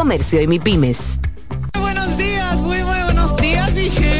Comercio y MIPIMES. Buenos días, muy, muy buenos días, mi gente.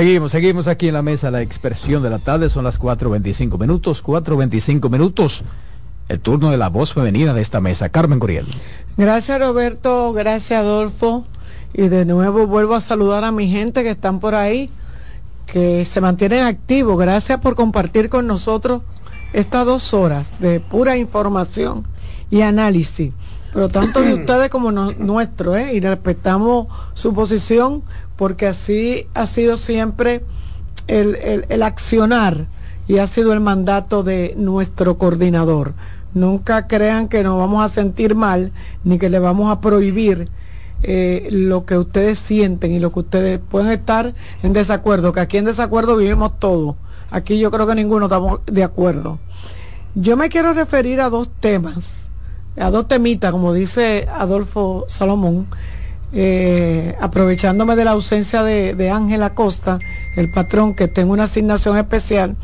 Seguimos, seguimos aquí en la mesa, la expresión de la tarde, son las 4.25 minutos, 4.25 minutos, el turno de la voz femenina de esta mesa, Carmen Curiel. Gracias Roberto, gracias Adolfo, y de nuevo vuelvo a saludar a mi gente que están por ahí, que se mantienen activos, gracias por compartir con nosotros estas dos horas de pura información y análisis pero tanto de ustedes como no, nuestro, ¿eh? y respetamos su posición porque así ha sido siempre el, el, el, accionar y ha sido el mandato de nuestro coordinador. Nunca crean que nos vamos a sentir mal ni que le vamos a prohibir eh, lo que ustedes sienten y lo que ustedes pueden estar en desacuerdo, que aquí en desacuerdo vivimos todos. Aquí yo creo que ninguno estamos de acuerdo. Yo me quiero referir a dos temas a dos temitas, como dice Adolfo Salomón, eh, aprovechándome de la ausencia de Ángela Costa, el patrón que tengo una asignación especial,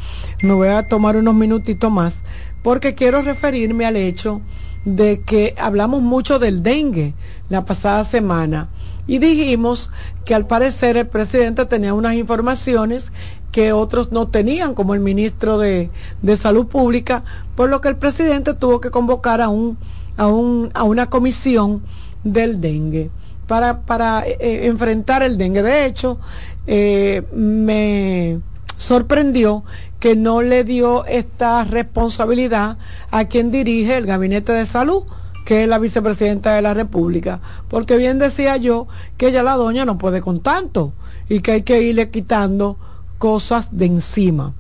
me voy a tomar unos minutitos más, porque quiero referirme al hecho de que hablamos mucho del dengue la pasada semana. Y dijimos que al parecer el presidente tenía unas informaciones que otros no tenían, como el ministro de, de Salud Pública, por lo que el presidente tuvo que convocar a un a, un, a una comisión del dengue para, para eh, eh, enfrentar el dengue. De hecho, eh, me sorprendió que no le dio esta responsabilidad a quien dirige el Gabinete de Salud, que es la vicepresidenta de la República, porque bien decía yo que ella la doña no puede con tanto y que hay que irle quitando cosas de encima.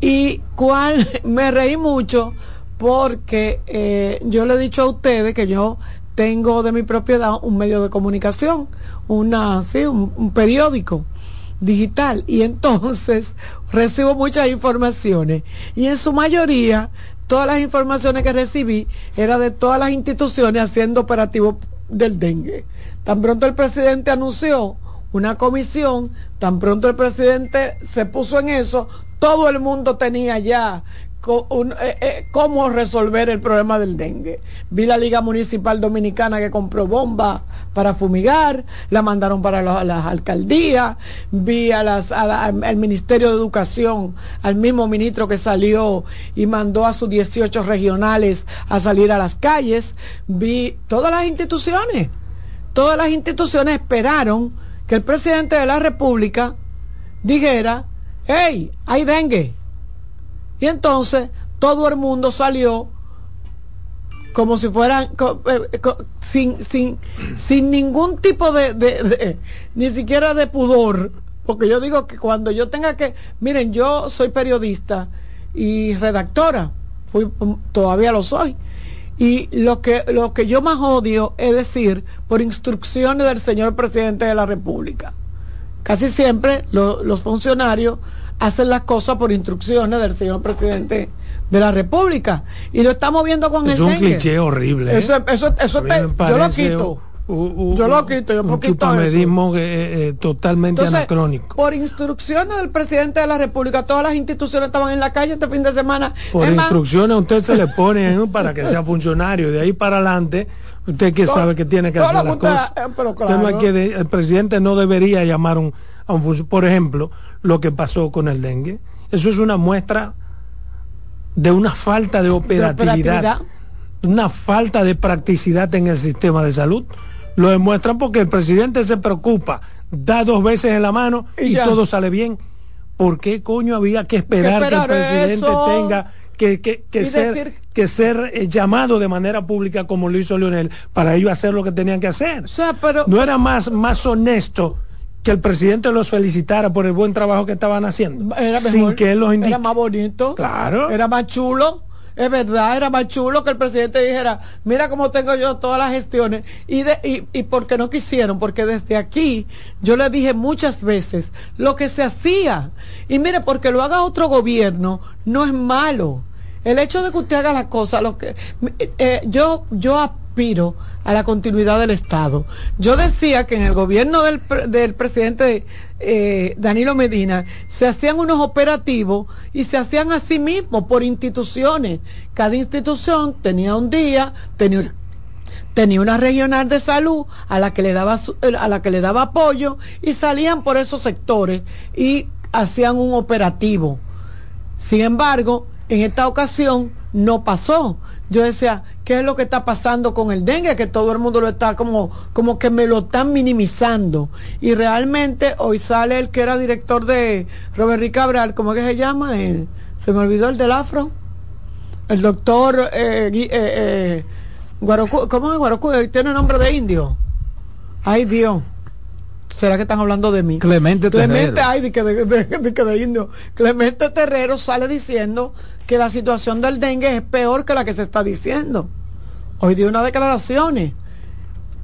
Y cuál me reí mucho porque yo le he dicho a ustedes que yo tengo de mi propiedad un medio de comunicación, una, un, periódico digital y entonces recibo muchas informaciones y en su mayoría todas las informaciones que recibí era de todas las instituciones haciendo operativos del dengue. Tan pronto el presidente anunció una comisión, tan pronto el presidente se puso en eso, todo el mundo tenía ya eh, eh, cómo resolver el problema del dengue. Vi la Liga Municipal Dominicana que compró bombas para fumigar, la mandaron para las alcaldías, vi al Ministerio de Educación, al mismo ministro que salió y mandó a sus 18 regionales a salir a las calles, vi todas las instituciones, todas las instituciones esperaron que el presidente de la República dijera, hey, hay dengue y entonces todo el mundo salió como si fueran eh, sin, sin, sin ningún tipo de, de, ni siquiera de pudor. Porque yo digo que cuando yo tenga que, miren, yo soy periodista y redactora, fui, todavía lo soy. Y lo que, lo que yo más odio es decir, por instrucciones del señor presidente de la República. Casi siempre los funcionarios hacen las cosas por instrucciones del señor presidente de la República. Y lo estamos viendo con es el un cliché horrible. Eso, ¿eh? eso, eso te, yo lo quito. yo lo quito, yo un chupamedismo eh, eh, totalmente anacrónico. Por instrucciones del presidente de la República, todas las instituciones estaban en la calle este fin de semana. Por instrucciones usted se le pone para que sea funcionario. De ahí para adelante, usted que sabe que tiene que hacer las cosas. el presidente no debería llamar un, a un funcionario. Por ejemplo, lo que pasó con el dengue. Eso es una muestra de una falta de operatividad, una falta de practicidad en el sistema de salud. Lo demuestran porque el presidente se preocupa, da dos veces en la mano y, todo sale bien. ¿Por qué coño había que esperar, que el presidente tenga que, que, ser, que ser eh, llamado de manera pública como lo hizo Leonel para ellos hacer lo que tenían que hacer? no era más, más honesto que el presidente los felicitara por el buen trabajo que estaban haciendo. Era sin que él los indique. Era más bonito. Claro. Era más chulo. Es verdad, era más chulo que el presidente dijera, mira cómo tengo yo todas las gestiones. Y, de, y, y porque no quisieron, porque desde aquí yo le dije muchas veces lo que se hacía. Y mire, porque lo haga otro gobierno no es malo. El hecho de que usted haga las cosas, lo que eh, yo, yo a la continuidad del Estado. Yo decía que en el gobierno del, presidente eh, Danilo Medina se hacían unos operativos y se hacían a sí mismos por instituciones. Cada institución tenía un día, tenía tenía una regional de salud a la que le daba a la que le daba apoyo y salían por esos sectores y hacían un operativo. Sin embargo, en esta ocasión no pasó. Yo decía, ¿qué es lo que está pasando con el dengue? Que todo el mundo lo está como, como que me lo están minimizando. Y realmente hoy sale el que era director de Robert Rick Cabral, ¿cómo es que se llama? se me olvidó el del afro. El doctor eh, eh, eh ¿cómo es Guarocu? Tiene nombre de indio. Ay Dios. ¿Será que están hablando de mí? Clemente Clemente, ay, de que de, indio. Clemente Terrero sale diciendo que la situación del dengue es peor que la que se está diciendo. Hoy dio unas declaraciones.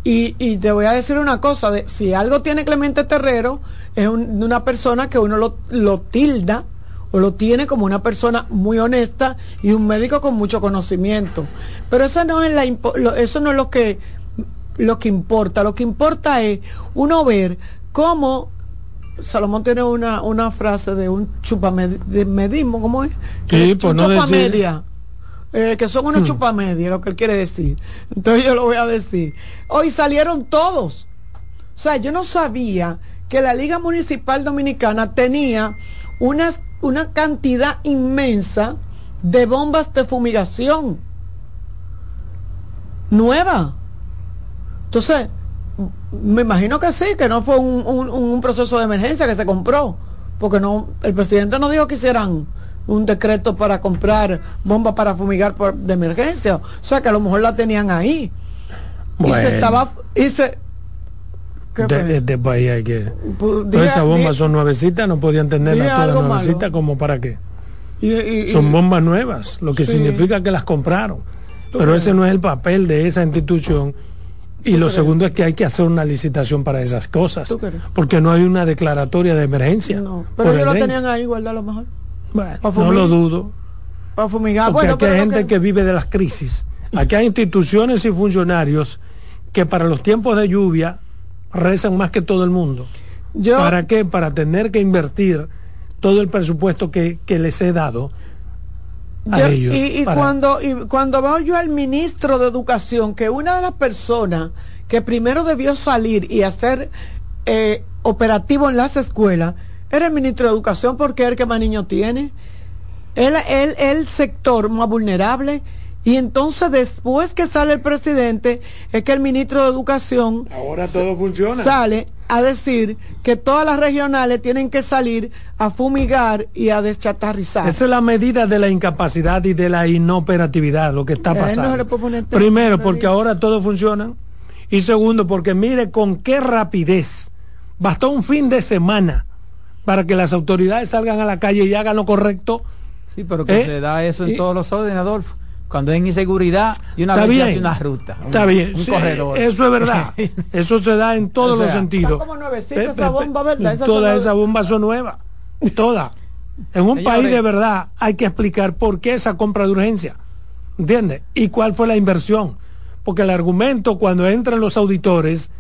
Y, y te voy a decir una cosa, de, si algo tiene Clemente Terrero, es una persona que uno lo, lo tilda o lo tiene como una persona muy honesta y un médico con mucho conocimiento. Pero eso no es, la, eso no es lo que lo que importa. Lo que importa es uno ver cómo Salomón tiene una, una frase de un chupamedismo, ¿cómo es? Sí, pues chupamedia. Eh, que son unos hmm. chupamedia, lo que él quiere decir. Entonces yo lo voy a decir. Hoy salieron todos. O sea, yo no sabía que la Liga Municipal Dominicana tenía una, una cantidad inmensa de bombas de fumigación nueva entonces, me imagino que sí, que no fue un, proceso de emergencia que se compró, porque no, el presidente no dijo que hicieran un decreto para comprar bombas para fumigar por, de emergencia, o sea que a lo mejor la tenían ahí. Y se estaba, y se, de, este país hay que. Pues, esas bombas son nuevecitas, no podían tenerlas todas nuevecitas, como para qué. son bombas nuevas, lo que significa que las compraron. Pero ese no es el papel de esa institución y lo segundo es que hay que hacer una licitación para esas cosas, porque no hay una declaratoria de emergencia. No, pero ellos lo tenían ahí, igual a lo mejor. Bueno, no lo dudo. Para fumigar. Porque aquí hay gente que... vive de las crisis. Aquí hay instituciones y funcionarios que para los tiempos de lluvia rezan más que todo el mundo. ¿Para qué? Para tener que invertir todo el presupuesto que, que les he dado y, cuando, y cuando veo yo al ministro de Educación, que una de las personas que primero debió salir y hacer eh, operativo en las escuelas era el ministro de Educación porque es el que más niños tiene. Él, él, el sector más vulnerable. Y entonces después que sale el presidente, es que el ministro de Educación Ahora todo funciona. sale a decir que todas las regionales tienen que salir a fumigar y a deschatarrizar. Esa es la medida de la incapacidad y de la inoperatividad, lo que está pasando. Primero, porque ahora todo funciona. Y segundo, porque mire con qué rapidez. Bastó un fin de semana para que las autoridades salgan a la calle y hagan lo correcto. Sí, pero que ¿Eh? se da eso en todos los órdenes, Adolfo cuando hay inseguridad y una vez hace una ruta. está bien, corredor. Eso es verdad. eso se da en todos los sentidos. Como esa bomba, ¿verdad? todas esas bombas son nuevas. Todas. En un país de verdad hay que explicar por qué esa compra de urgencia. ¿Entiendes? Y cuál fue la inversión. porque el argumento cuando entran los auditores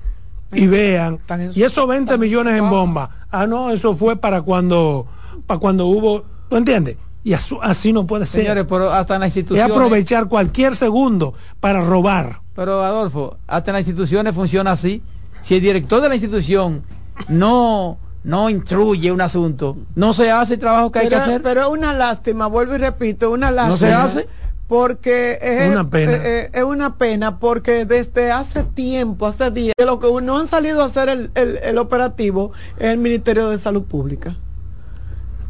y vean, y esos 20 millones en bomba, ah, no, eso fue para cuando, para cuando hubo, ¿tú entiendes? Y así, no puede ser. Señores, pero hasta en las instituciones. Es aprovechar cualquier segundo para robar. Pero Adolfo, hasta en las instituciones funciona así. Si el director de la institución no no instruye un asunto, no se hace el trabajo que hay que hacer. Pero es una lástima, vuelvo y repito, una lástima. No se hace porque es una pena. Eh, eh, es una pena porque desde hace tiempo, hace días, lo que no han salido a hacer el, el, operativo es el Ministerio de Salud Pública.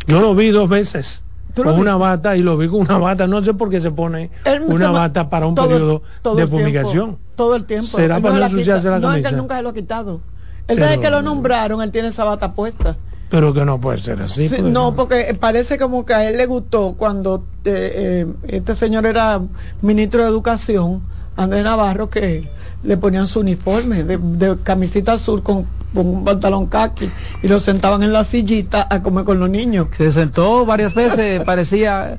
Yo lo vi dos veces con una bata y lo vi con una bata, no sé por qué se pone una bata para un periodo de fumigación. todo el tiempo. ¿Será para no ensuciarse la camisa? No, es que él nunca se lo ha quitado. El día que lo nombraron, él tiene esa bata puesta. Pero que no puede ser así. Pues, no, porque parece como que a él le gustó cuando eh, eh, este señor era ministro de Educación, Andrés Navarro, que le ponían su uniforme de, camisita azul con, un pantalón khaki y lo sentaban en la sillita a comer con los niños. Se sentó varias veces, parecía...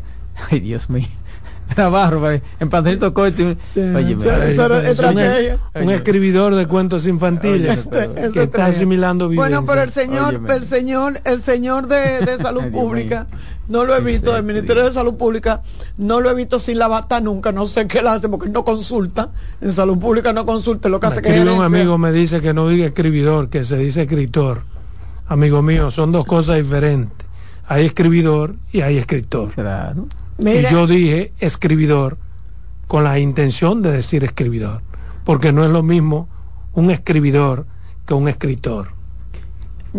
Ay, Dios mío. Navarro, en pantalito corto. un, escribidor de cuentos infantiles que está asimilando Bueno, pero el señor, el señor, el señor de, salud pública, no lo he visto, el Ministerio de Salud Pública, no lo he visto sin la bata nunca, no sé qué le hace porque no consulta, en salud pública no consulta, lo que hace que un amigo me dice que no diga escribidor, que se dice escritor. Amigo mío, son dos cosas diferentes. Hay escribidor y hay escritor. Claro y yo dije escribidor con la intención de decir escribidor, porque no es lo mismo un escribidor que un escritor.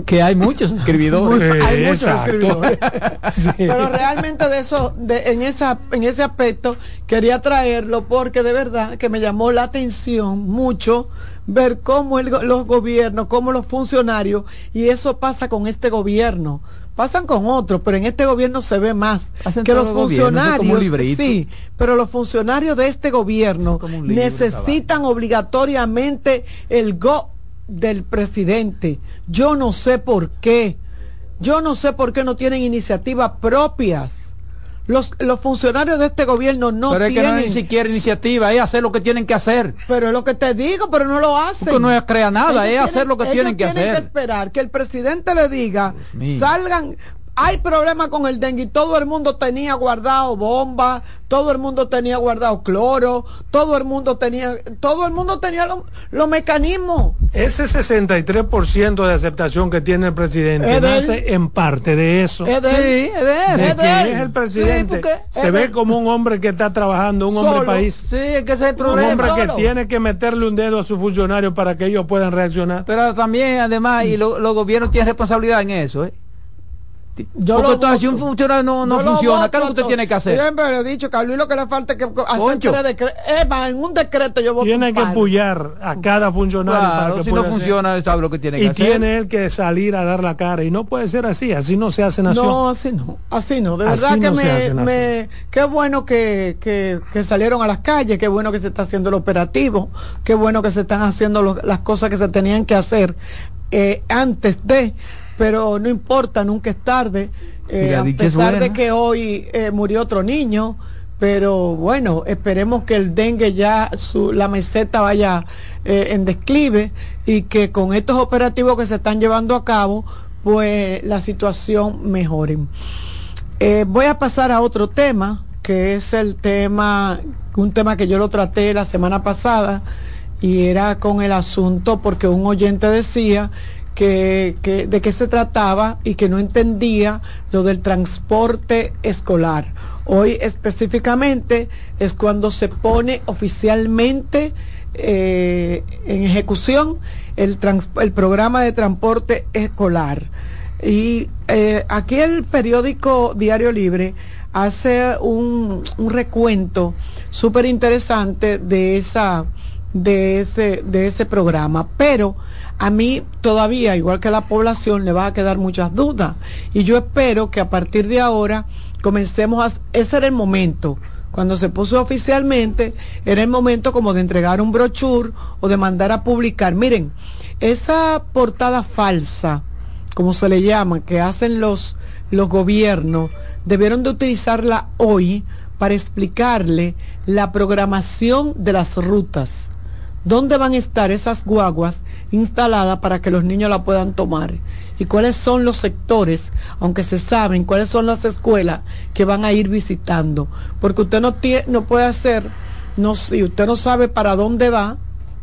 Que hay muchos escribidores. hay muchos escribidores. Pero realmente de eso, de, en, esa, en ese aspecto, quería traerlo porque de verdad que me llamó la atención mucho ver cómo los gobiernos, cómo los funcionarios, y eso pasa con este gobierno pasan con otros, pero en este gobierno se ve más que los funcionarios, sí, pero los funcionarios de este gobierno necesitan obligatoriamente el go del presidente. Yo no sé por qué. Yo no sé por qué no tienen iniciativas propias. Los, los funcionarios de este gobierno no pero es que no ni siquiera iniciativa, es hacer lo que tienen que hacer. Pero es lo que te digo, pero no lo hacen. Porque no es crear nada, es hacer lo que tienen que hacer. Tienen que esperar que el presidente le diga, salgan, hay problemas con el dengue y todo el mundo tenía guardado bomba, todo el mundo tenía guardado cloro, todo el mundo tenía, todo el mundo tenía los mecanismos. Ese 63% de aceptación que tiene el presidente nace en parte de eso. Es de Sí, es de eso. Es, el presidente. se ve como un hombre que está trabajando, un hombre país. Sí, es que ese es el problema. Un hombre que tiene que meterle un dedo a sus funcionarios para que ellos puedan reaccionar. Pero también, además, y los gobiernos tienen responsabilidad en eso, ¿eh? Yo Porque si un funcionario no, no funciona, ¿qué es lo que usted tiene que hacer? Siempre he dicho que a Luis lo que le falta es que hacer en un decreto yo voy Tiene que apoyar a cada funcionario para que si no funciona, sabe lo que tiene que y hacer. Y tiene él que salir a dar la cara. Y no puede ser así, así no se hace nación. No, así no, así no. De verdad que me, me, qué bueno que, que, que, salieron a las calles, qué bueno que se está haciendo el operativo, qué bueno que se están haciendo las cosas que se tenían que hacer eh, antes de pero no importa, nunca es tarde. Eh, a pesar de que hoy eh, murió otro niño, pero bueno, esperemos que el dengue ya, su, la meseta vaya eh, en desclive y que con estos operativos que se están llevando a cabo, pues la situación mejore. voy a pasar a otro tema, que es el tema, un tema que yo lo traté la semana pasada y era con el asunto porque un oyente decía que, de qué se trataba y que no entendía lo del transporte escolar. Hoy específicamente es cuando se pone oficialmente eh, en ejecución el, el programa de transporte escolar. Y eh, aquí el periódico Diario Libre hace un, un recuento súper interesante de esa de ese, de ese programa, pero a mí todavía, igual que a la población, le va a quedar muchas dudas. Y yo espero que a partir de ahora comencemos a... Ese era el momento. Cuando se puso oficialmente, era el momento como de entregar un brochure o de mandar a publicar. Miren, esa portada falsa, como se le llama, que hacen los, los gobiernos, debieron de utilizarla hoy para explicarle la programación de las rutas. ¿Dónde van a estar esas guaguas instaladas para que los niños la puedan tomar? ¿Y cuáles son los sectores, aunque se saben, cuáles son las escuelas que van a ir visitando? Porque usted no, tiene, no puede hacer, no, si usted no sabe para dónde va,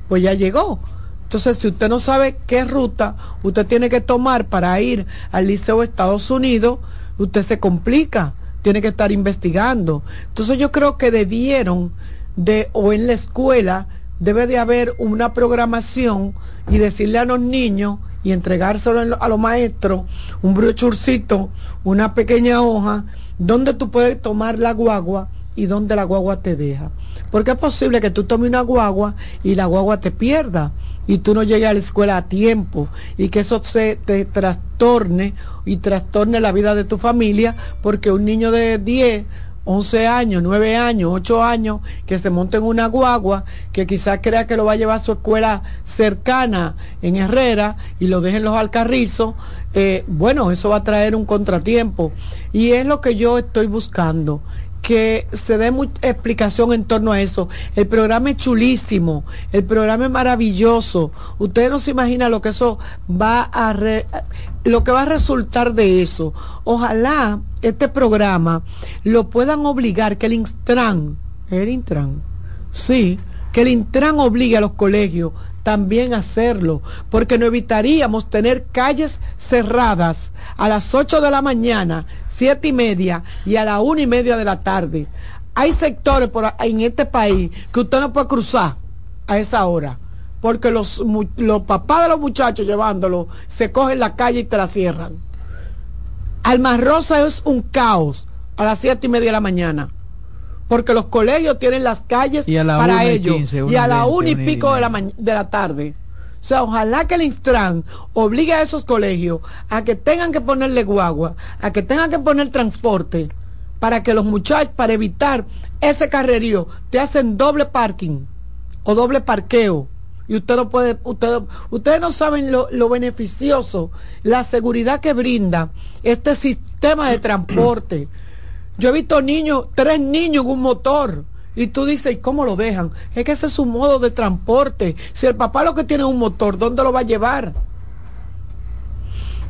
pues ya llegó. Entonces, si usted no sabe qué ruta usted tiene que tomar para ir al Liceo de Estados Unidos, usted se complica, tiene que estar investigando. Entonces, yo creo que debieron de, o en la escuela, debe de haber una programación y decirle a los niños y entregárselo a los maestros, un brochurcito, una pequeña hoja, donde tú puedes tomar la guagua y donde la guagua te deja. Porque es posible que tú tomes una guagua y la guagua te pierda y tú no llegues a la escuela a tiempo y que eso se te trastorne y trastorne la vida de tu familia porque un niño de 10 11 años, 9 años, 8 años, que se monte en una guagua, que quizás crea que lo va a llevar a su escuela cercana en Herrera y lo dejen los alcarrizos, eh, bueno, eso va a traer un contratiempo. Y es lo que yo estoy buscando, que se dé mucha explicación en torno a eso. El programa es chulísimo, el programa es maravilloso. Ustedes no se imaginan lo que eso va a lo que va a resultar de eso. Ojalá este programa lo puedan obligar que el Intran, el Intran, sí, que el Intran obligue a los colegios también hacerlo, porque no evitaríamos tener calles cerradas a las 8 de la mañana, siete y media y a la una y media de la tarde. Hay sectores por, en este país que usted no puede cruzar a esa hora, porque los, los papás de los muchachos llevándolo se cogen la calle y te la cierran. Almarrosa es un caos a las siete y media de la mañana porque los colegios tienen las calles para ellos y a la una y pico de la, de la tarde. O sea, ojalá que el Instran obligue a esos colegios a que tengan que ponerle guagua, a que tengan que poner transporte, para que los muchachos, para evitar ese carrerío, te hacen doble parking o doble parqueo. Y usted no puede, usted, ustedes no saben lo, lo beneficioso, la seguridad que brinda este sistema de transporte. Yo he visto niños, tres niños en un motor. Y tú dices, ¿y cómo lo dejan? Es que ese es su modo de transporte. Si el papá lo que tiene es un motor, ¿dónde lo va a llevar?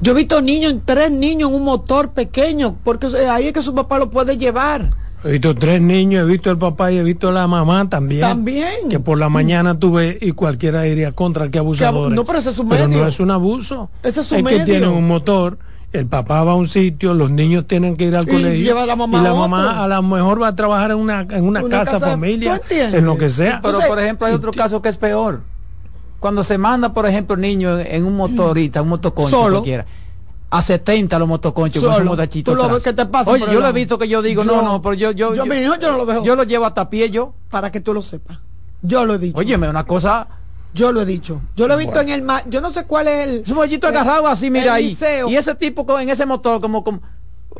Yo he visto niños, tres niños en un motor pequeño, porque ahí es que su papá lo puede llevar. He visto tres niños, he visto el papá y he visto la mamá también. También. Que por la mañana tuve y cualquiera iría contra que abusadores. no, pero ese es un medio. no es un abuso. Ese es su es medio. que tienen un motor el papá va a un sitio, los niños tienen que ir al colegio la mamá y la mamá a lo mejor va a trabajar en una, en una, casa, familia, en lo que sea. Pero por ejemplo hay otro caso que es peor. Cuando se manda, por ejemplo, el niño en un motorita, un motoconcho Solo. cualquiera, a 70 los motoconchos con su motachito ¿Tú lo atrás. ves que te pasa Oye, yo lo he visto que yo digo, no, Yo- no, pero yo, yo, yo, mi hijo yo no lo dejo. yo lo llevo hasta pie yo. Para que tú lo sepas. Yo lo he dicho. Óyeme, una cosa... Yo lo he dicho. Yo lo he visto en el ma- Yo no sé cuál es el. Mollito el- agarrado así, mira ahí. liceo. Y ese tipo con- en ese motor como... como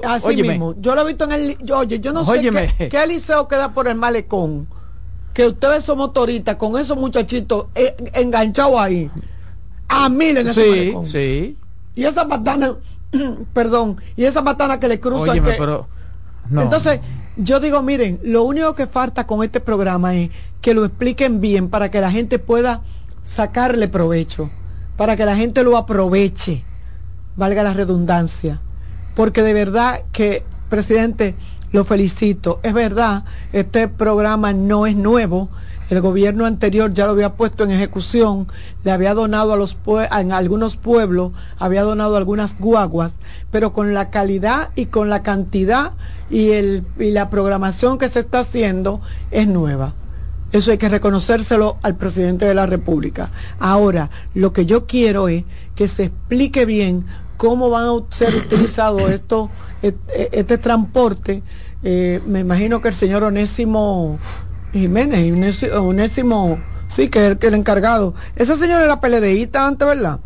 Así Óyeme. mismo. Yo lo he visto en el. yo- oye, yo no Óyeme. sé qué, qué liceo queda por el malecón. Que usted ve esos motoristas con esos muchachitos eh, enganchados ahí. A mil en ese Sí, malecón. sí. Y esa patana, perdón, y esa patana que le cruza. Óyeme, que- pero... no. Entonces, yo digo, miren, lo único que falta con este programa es que lo expliquen bien para que la gente pueda sacarle provecho, para que la gente lo aproveche, valga la redundancia. Porque de verdad que, presidente, lo felicito. Es verdad, este programa no es nuevo. El gobierno anterior ya lo había puesto en ejecución, le había donado a los algunos pueblos, había donado algunas guaguas, pero con la calidad y con la cantidad y, el, y la programación que se está haciendo es nueva. Eso hay que reconocérselo al presidente de la República. Ahora, lo que yo quiero es que se explique bien cómo van a ser utilizados estos, este, este transporte. Eh, me imagino que el señor Onésimo Jiménez, Onésimo, sí, que es el, que el encargado. Ese señor era PLDista antes, ¿verdad?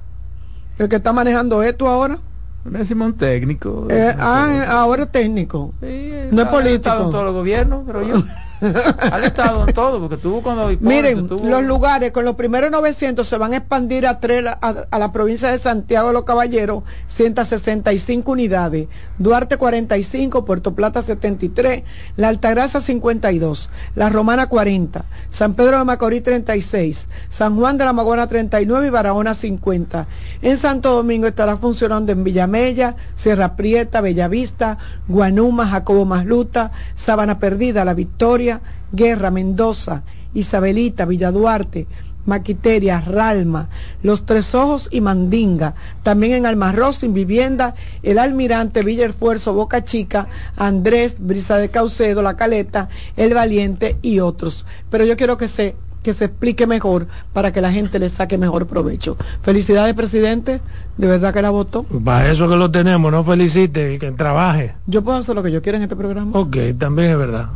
El que está manejando esto ahora. Onésimo un técnico. Eh, ah, ahora es técnico. no es en político. todos los gobiernos, pero yo... Han estado en todo, porque tuvo cuando... Miren, los lugares con los primeros 900 se van a expandir a, tres, a, la provincia de Santiago de los Caballeros, 165 unidades. Duarte 45, Puerto Plata 73, La Altagracia 52, La Romana 40, San Pedro de Macorís 36, San Juan de la Maguana 39 y Barahona 50. En Santo Domingo estará funcionando en Villamella, Sierra Prieta, Bellavista, Guanuma, Jacobo Masluta, Sabana Perdida, La Victoria, Guerra, Mendoza, Isabelita, Villaduarte, Maquiteria, Ralma, Los Tres Ojos y Mandinga. También en Almarroz, sin vivienda, El Almirante, Villa Esfuerzo, Boca Chica, Andrés, Brisa de Caucedo, La Caleta, El Valiente y otros. Pero yo quiero que se que se explique mejor para que la gente le saque mejor provecho. Felicidades, presidente. De verdad que la votó. Para eso que lo tenemos, no felicite, que trabaje. Yo puedo hacer lo que yo quiera en este programa. Ok, también es verdad.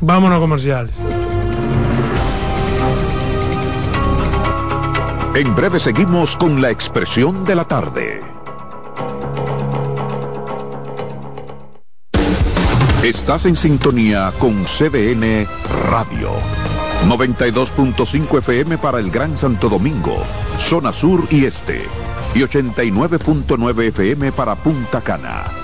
Vámonos comerciales. En breve seguimos con la expresión de la tarde. Estás en sintonía con CDN Radio. 92.5 FM para el Gran Santo Domingo, zona sur y este. Y 89.9 FM para Punta Cana.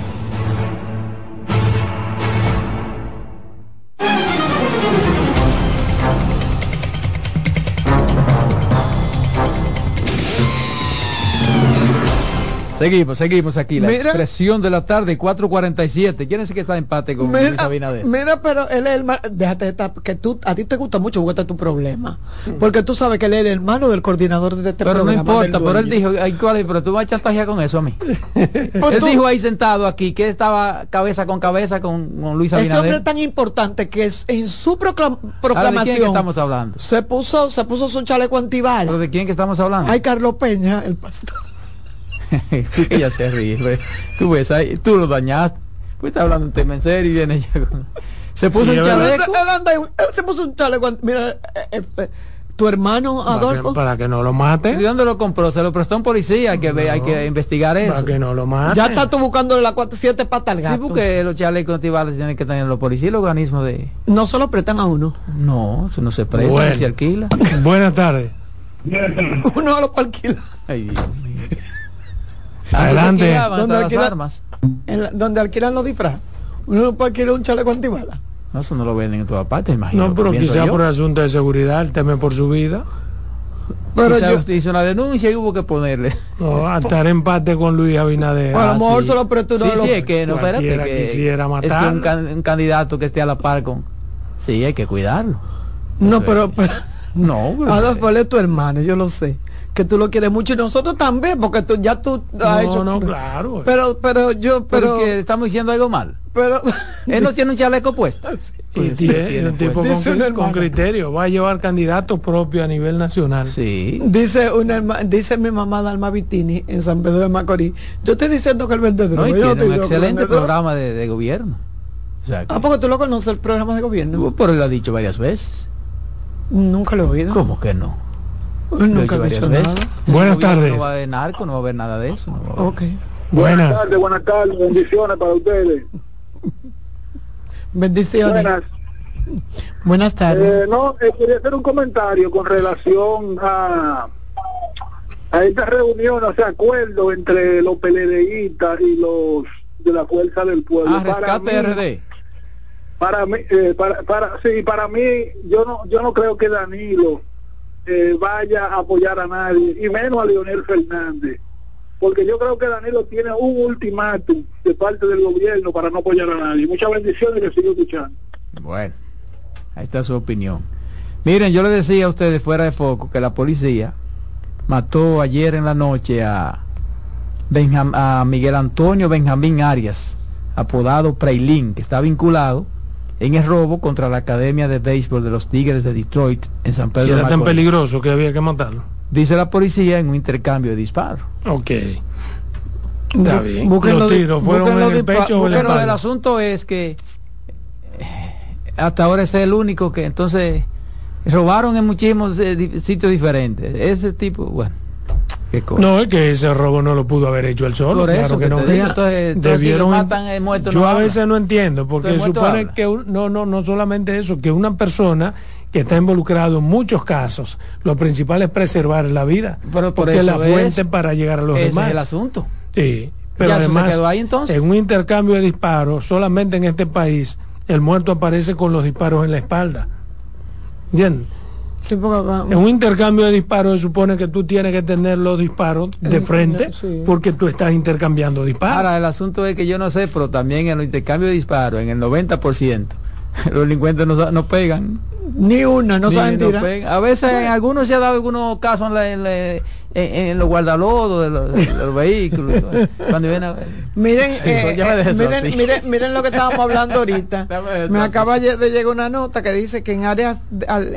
Seguimos, seguimos aquí. La expresión de la tarde, 4.47. ¿Quién es que está en empate con mira, Luis Abinader? Mira, pero él es el Déjate que tú, a ti te gusta mucho porque este es tu problema. Porque tú sabes que él es el hermano del coordinador de este pero programa. Pero no importa, pero él dijo, ay, ¿cuál pero tú vas a chantajear con eso a mí. él dijo ahí sentado aquí que estaba cabeza con cabeza con, con Luis Abinader. Ese hombre es tan importante que en su proclamación. ¿De quién estamos hablando? Se puso, se puso su chaleco antival. ¿Pero de quién que estamos hablando? Ay, Carlos Peña, el pastor. ella se ríe. Tú ves ahí, tú lo dañaste. Pues está hablando un tema en serio y viene ella con... Se puso un chaleco. se puso un chaleco. Mira, eh, eh, tu hermano Adolfo. Para que, no lo mate. ¿Y dónde lo compró? Se lo prestó un policía que ve, hay que investigar eso. Para que no lo mate. Ya está tú buscándole las cuatro, siete patas al gato. Sí, porque los chalecos antibales tienen que tener los policías y los organismos de. No se lo prestan a uno. No, eso no se presta, se alquila. Buenas tardes. Uno a los alquilar. Ay, Dios mío. Adelante. Antes alquilaban ¿Dónde todas las alquila- armas. En la- donde alquilan los disfraces. Uno no puede alquilar un chaleco antibalas. No, eso no lo venden en todas partes, imagino. No, pero pienso quizá yo. por asunto de seguridad, él teme por su vida. Pero yo- usted hizo una denuncia y hubo que ponerle. No, a estar en empate con Luis Abinader. a lo Ah, mejor sí. solo pero tú no Sí, lo- sí, es que no, espérate, que, quisiera es que un, can- un candidato que esté a la par con... Sí, hay que cuidarlo. No, Eso pero, es. pero No, pero- Adolfo, él es tu hermano, yo lo sé. Que tú lo quieres mucho y nosotros también, porque tú ya tú has No, hecho. no, claro. Pero, pero yo, pero pero, es que estamos diciendo algo mal. pero, Él no tiene un chaleco puesto. Y Pues sí, tiene- tiene un tipo puesto. con, Dice criterio. Va a llevar candidatos propios a nivel nacional. Sí. dice una herma- dice mi mamá Dalma Vitini en San Pedro de Macorís. Yo estoy diciendo que el vendedor. No, yo tiene un excelente programa de, de gobierno. O sea, que- Ah, porque tú lo conoces el programa de gobierno. pero él lo ha dicho varias veces. Nunca lo he oído. ¿Cómo que no? Lo he nunca dicho nada. Buenas tardes. No va a haber narco, no va a haber nada de eso. no va a haber- Ok. Buenas. tardes, buenas tardes, bendiciones para ustedes. Bendiciones. Buenas. Buenas tardes. Eh, no, eh, quería hacer un comentario con relación a, a esta reunión, o sea, acuerdo entre los PLDistas y los de la Fuerza del Pueblo. Ah, rescate Para mí- RD. Para mí, eh, para, para, sí, para mí, yo no, yo no creo que Danilo eh, vaya a apoyar a nadie, y menos a Leonel Fernández, porque yo creo que Danilo tiene un ultimátum de parte del gobierno para no apoyar a nadie. Muchas bendiciones y le sigo escuchando. Bueno, ahí está su opinión. Miren, yo le decía a ustedes fuera de foco que la policía mató ayer en la noche a, Benjam- a Miguel Antonio Benjamín Arias, apodado Preilín, que está vinculado en el robo contra la Academia de Béisbol de los Tigres de Detroit en San Pedro de era tan peligroso que había que matarlo. Dice la policía en un intercambio de disparos. Ok. Está bien. busquen los tiros fueron en el pecho o en la Pero el asunto es que eh, hasta ahora ese es el único que entonces robaron en muchísimos eh, sitios diferentes. Ese tipo, bueno. No, es que ese robo no lo pudo haber hecho él solo. Por claro eso que que no. digo, entonces- entonces si lo matan, muerto Yo no a habla. veces no entiendo, porque supone habla. que un- no, no, no solamente eso, que una persona que está involucrado en muchos casos, lo principal es preservar la vida, Pero por porque es la fuente es- para llegar a los ese demás. es el asunto. Sí, pero además, ahí, en un intercambio de disparos, solamente en este país, el muerto aparece con los disparos en la espalda. ¿Entiendes? Sí, En un intercambio de disparos se supone que tú tienes que tener los disparos de En- frente sí. porque tú estás intercambiando disparos. Ahora, el asunto es que yo no sé, pero también en los intercambios de disparos, en el 90%, los delincuentes no, sa- no pegan. Ni una, no Ni- saben tirar. pegan. A veces en algunos se ha dado algunos casos en, la- en la- en- en los guardalodos de los, de los vehículos. cuando vienen a ver. Miren, Sí, eh, eh, miren, miren, miren lo que estábamos hablando ahorita. Me acaba de llegar una nota que dice que en áreas,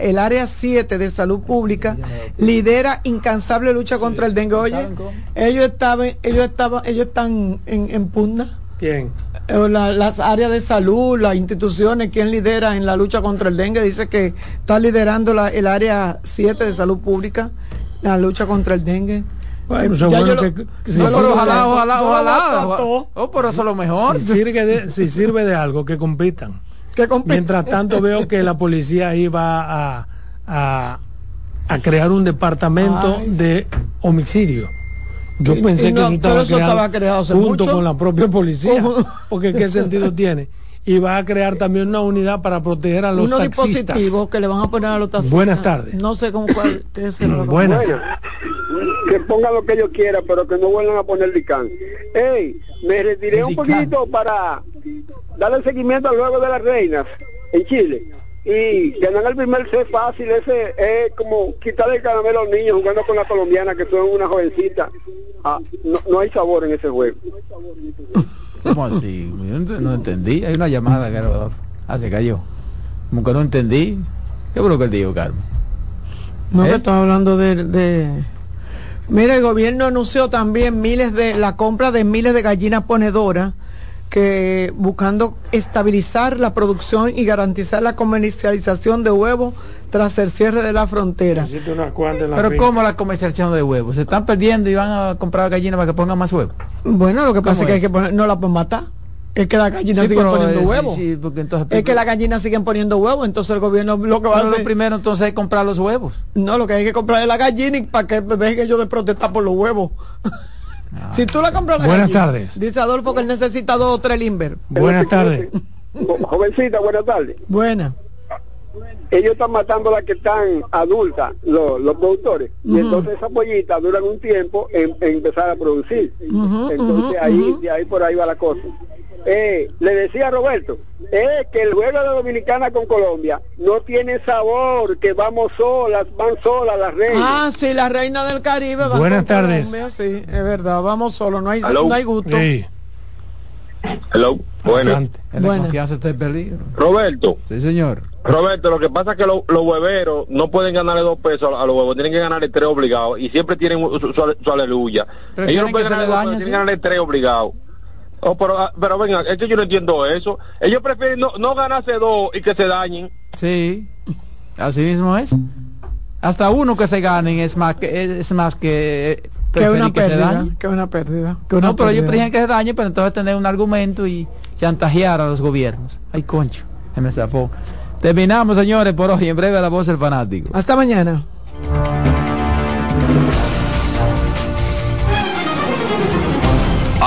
el área 7 de salud pública lidera incansable lucha contra el dengue. Oye, ellos estaban, ellos estaban, ellos están en, en pugna. ¿Quién? Eh, la- las áreas de salud, las instituciones, ¿quién lidera en la lucha contra el dengue? Dice que está liderando la- el área 7 de salud pública, la lucha contra el dengue. Bueno, eso ya bueno yo lo- que- que no si sirve ojalá, ojalá, ojalá. trató. Oh, pero eso es lo mejor. Si sirve de, si sirve de algo, que compitan. Que compite. Mientras tanto veo que la policía ahí va a, a, a crear un departamento Ay, de homicidio. Yo Y- pensé y que no, eso estaba, eso creado estaba creado hace junto mucho. con la propia policía. ¿Cómo? Porque qué sentido tiene. Y va a crear también una unidad para proteger a los unos taxistas. dispositivos que le van a poner a los taxistas. Buenas tardes. No sé cómo cuál qué será lo que- Buenas. que pongan lo que ellos quieran, pero que no vuelvan a poner licán. Ey, me retiré un poquito para darle seguimiento al juego de las reinas en Chile. Y ganar el primer set fácil, ese es como quitarle el caramelo a los niños jugando con la colombiana, que son una jovencita. Ah, no, no hay sabor en ese juego. ¿Cómo así? Yo no, no entendí. Hay una llamada, Carlos. Ah, se cayó. Como que no entendí. ¿Qué fue lo que él dijo, Carmen? No, ¿Eh? que estaba hablando de, de... Mira, el gobierno anunció también miles de la compra de miles de gallinas ponedoras que buscando estabilizar la producción y garantizar la comercialización de huevos tras el cierre de la frontera. Pero finca. ¿cómo la comercialización de huevos? Se están perdiendo y van a comprar gallinas para que pongan más huevos. Bueno, lo que pasa es ¿Cómo que hay que poner, no la pueden matar. Es que las gallinas Sí, siguen poniendo eh, huevos. sí, porque entonces- es que las gallinas siguen poniendo huevos, entonces el gobierno lo que va a hacer. lo primero entonces es comprar los huevos. No, lo que hay que comprar es la gallina y para que dejen ellos de protestar por los huevos. si tú la compras la Buenas gallina, tardes. Dice Adolfo que él necesita dos o tres limber. Buenas tardes. Jovencita, buenas tardes. Buena. Ellos están matando a las que están adultas, los, los productores. Y entonces esas pollitas duran un tiempo en, en empezar a producir. Entonces ahí, de ahí por ahí va la cosa. Eh, le decía a Roberto, es que el juego de Dominicana con Colombia no tiene sabor, que vamos solas, van solas las reinas. Ah, sí, la reina del Caribe. va Buenas con tardes. Colombia, sí, es verdad, vamos solo, no hay, no hay gusto. Sí. Hello. Bueno. Roberto, Sí, señor. Roberto, lo que pasa es que lo- los hueveros no pueden ganarle dos pesos a, a los huevos, tienen que ganarle tres obligados y siempre tienen su, su- su aleluya. Ellos no pueden ganarle le dos pesos, ¿sí? tienen que ganarle tres obligados. Oh, pero, ah, pero venga, es que yo no entiendo eso. Ellos prefieren no, no ganarse dos y que se dañen. Sí, así mismo es. Hasta uno que se ganen es más que es más que una que se pérdida, que una pérdida. que una No, pero ellos prefieren que se dañe, pero entonces tener un argumento y chantajear a los gobiernos. Ay, concho, se me zafó. Terminamos, señores, por hoy. En breve la voz del fanático. Hasta mañana.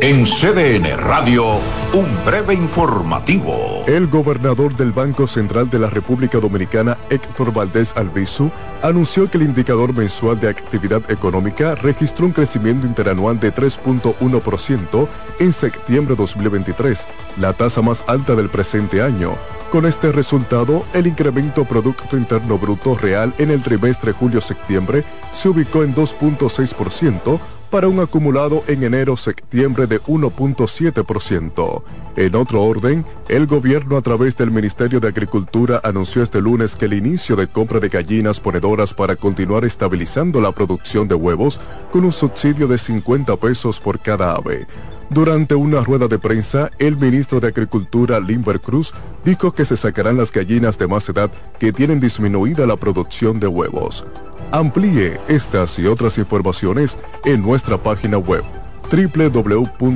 En CDN Radio, un breve informativo. El gobernador del Banco Central de la República Dominicana, Héctor Valdés Albizu, anunció que el indicador mensual de actividad económica registró un crecimiento interanual de 3.1% en septiembre de 2023, la tasa más alta del presente año. Con este resultado, el incremento Producto Interno Bruto real en el trimestre julio-septiembre se ubicó en 2.6%, para un acumulado en enero-septiembre de 1.7%. En otro orden, el gobierno a través del Ministerio de Agricultura anunció este lunes que el inicio de compra de gallinas ponedoras para continuar estabilizando la producción de huevos con un subsidio de 50 pesos por cada ave. Durante una rueda de prensa, el ministro de Agricultura, Limber Cruz, dijo que se sacarán las gallinas de más edad que tienen disminuida la producción de huevos. Amplíe estas y otras informaciones en nuestra página web www.cdn.com.do.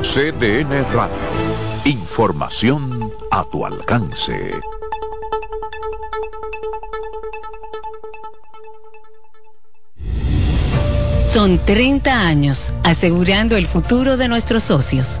CDN Radio. Información a tu alcance. Son 30 años asegurando el futuro de nuestros socios.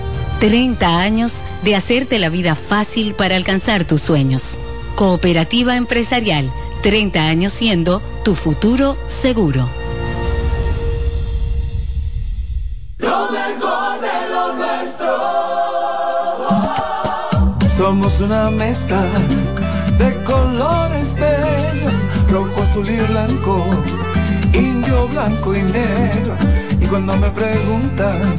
30 años de hacerte la vida fácil para alcanzar tus sueños. Cooperativa Empresarial, 30 años siendo tu futuro seguro. Lo mejor de lo nuestro. Somos una mezcla de colores bellos, rojo, azul y blanco, indio, blanco y negro. Y cuando me preguntan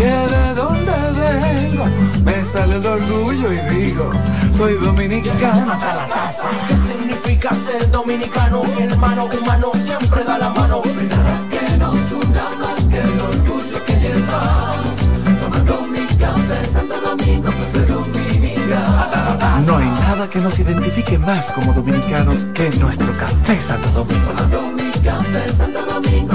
que de dónde vengo, me sale el orgullo y digo, soy dominicano hasta la taza. ¿Qué significa ser dominicano? Mi hermano humano siempre da la mano. Nada que nos una más que el orgullo que llevamos. Tomando mi café Santo Domingo, pues soy dominicano. No hay nada que nos identifique más como dominicanos que nuestro café Santo Domingo. Tomando mi café Santo Domingo,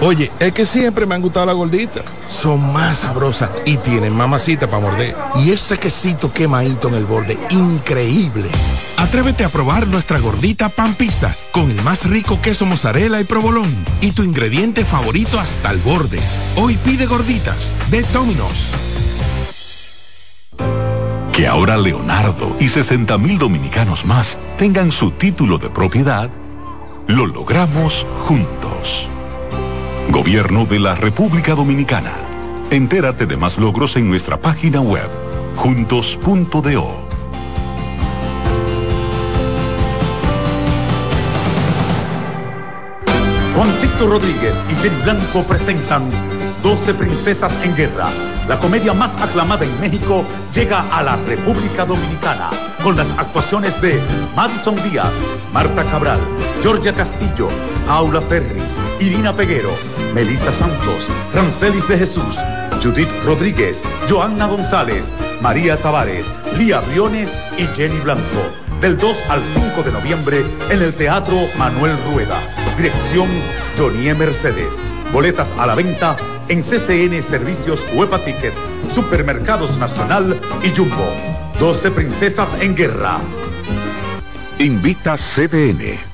Oye, es que siempre me han gustado las gorditas. Son más sabrosas y tienen mamacita para morder. Y ese quesito quemadito en el borde, increíble. Atrévete a probar nuestra gordita pan pizza con el más rico queso mozzarella y provolón y tu ingrediente favorito hasta el borde. Hoy pide gorditas de Domino's. Que ahora Leonardo y 60 mil dominicanos más tengan su título de propiedad, lo logramos juntos. Gobierno de la República Dominicana. Entérate de más logros en nuestra página web, juntos.do. Juancito Rodríguez y Jenny Blanco presentan 12 Princesas en Guerra. La comedia más aclamada en México llega a la República Dominicana con las actuaciones de Madison Díaz, Marta Cabral, Georgia Castillo, Paula Ferri, Irina Peguero, Melissa Santos, Rancelis de Jesús, Judith Rodríguez, Joanna González, María Tavares, Lía Briones y Jenny Blanco. Del 2 al 5 de noviembre en el Teatro Manuel Rueda. Dirección Jonie Mercedes. Boletas a la venta en CCN Servicios Huepa Ticket, Supermercados Nacional y Jumbo. 12 Princesas en Guerra. Invita CDN.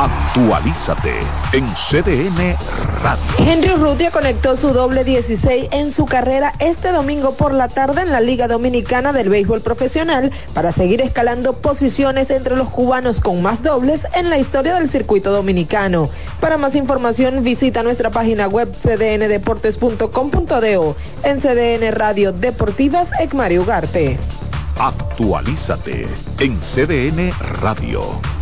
Actualízate en CDN Radio. Henry Urrutia conectó su doble 16 en su carrera este domingo por la tarde en la Liga Dominicana del Béisbol Profesional para seguir escalando posiciones entre los cubanos con más dobles en la historia del circuito dominicano. Para más información visita nuestra página web cdndeportes.com.do en CDN Radio Deportivas Ecmario Ugarte. Actualízate en CDN Radio.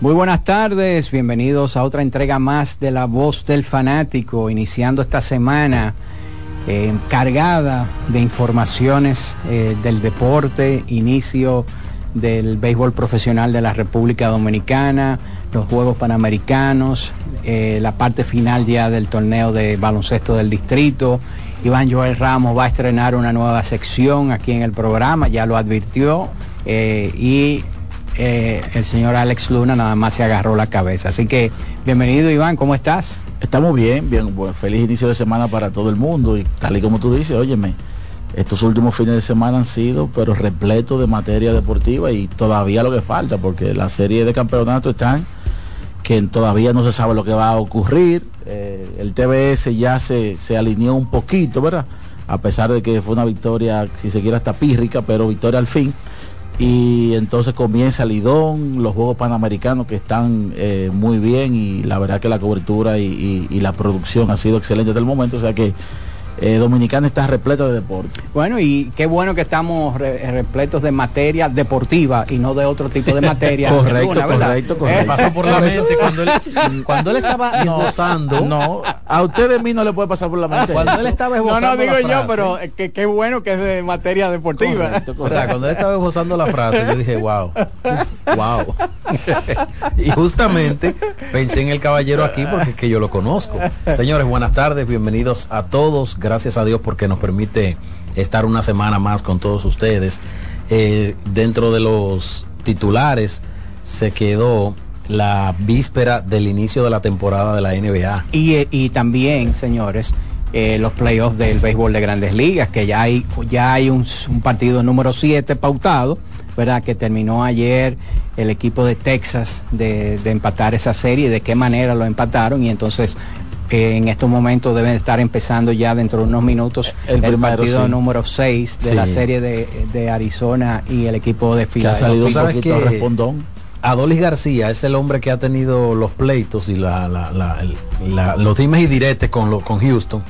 Muy buenas tardes, bienvenidos a otra entrega más de La Voz del Fanático, iniciando esta semana eh, cargada de informaciones eh, del deporte, inicio del béisbol profesional de la República Dominicana, los Juegos Panamericanos, eh, la parte final ya del torneo de baloncesto del distrito. Iván Joel Ramos va a estrenar una nueva sección aquí en el programa, ya lo advirtió, y eh, el señor Alex Luna nada más se agarró la cabeza. Así que bienvenido Iván, ¿cómo estás? Estamos bien, bien, buen, feliz inicio de semana para todo el mundo y tal y como tú dices, óyeme, estos últimos fines de semana han sido pero repletos de materia deportiva y todavía lo que falta porque la serie de campeonatos están que todavía no se sabe lo que va a ocurrir. Eh, el TBS ya se, se alineó un poquito, ¿verdad? A pesar de que fue una victoria, si se quiere, hasta pírrica, pero victoria al fin y entonces comienza el Lidón, los Juegos Panamericanos que están eh, muy bien y la verdad que la cobertura y, y, la producción ha sido excelente hasta el momento, o sea que eh, Dominicana está repleta de deporte. Bueno, y qué bueno que estamos repletos de materia deportiva y no de otro tipo de materia. correcto, correcto, correcto, Pasó por la mente cuando él, cuando él estaba esbozando. No, a usted de mí no le puede pasar por la mente. Cuando él estaba esbozando. No, no digo yo, pero que, qué bueno que es de materia deportiva. Correcto, correcto. Cuando él estaba esbozando la frase, yo dije, wow, wow. y justamente pensé en el caballero aquí porque es que yo lo conozco. Señores, buenas tardes, bienvenidos a todos gracias a Dios porque nos permite estar una semana más con todos ustedes. Eh, dentro de los titulares se quedó la víspera del inicio de la temporada de la NBA. Y, eh, y también, señores, eh, los playoffs del béisbol de grandes ligas, que ya hay, ya hay un, un partido número 7 pautado, ¿verdad? Que terminó ayer el equipo de Texas de, de empatar esa serie, de qué manera lo empataron, y entonces eh, en estos momentos deben estar empezando ya dentro de unos minutos el, partido sí. número 6 de Sí. la serie de, de Arizona y el equipo de Que ha salido, Filadelfia. Adolis García es el hombre que ha tenido los pleitos y la, la- la- el- la- los dimes y diretes con, lo- con Houston.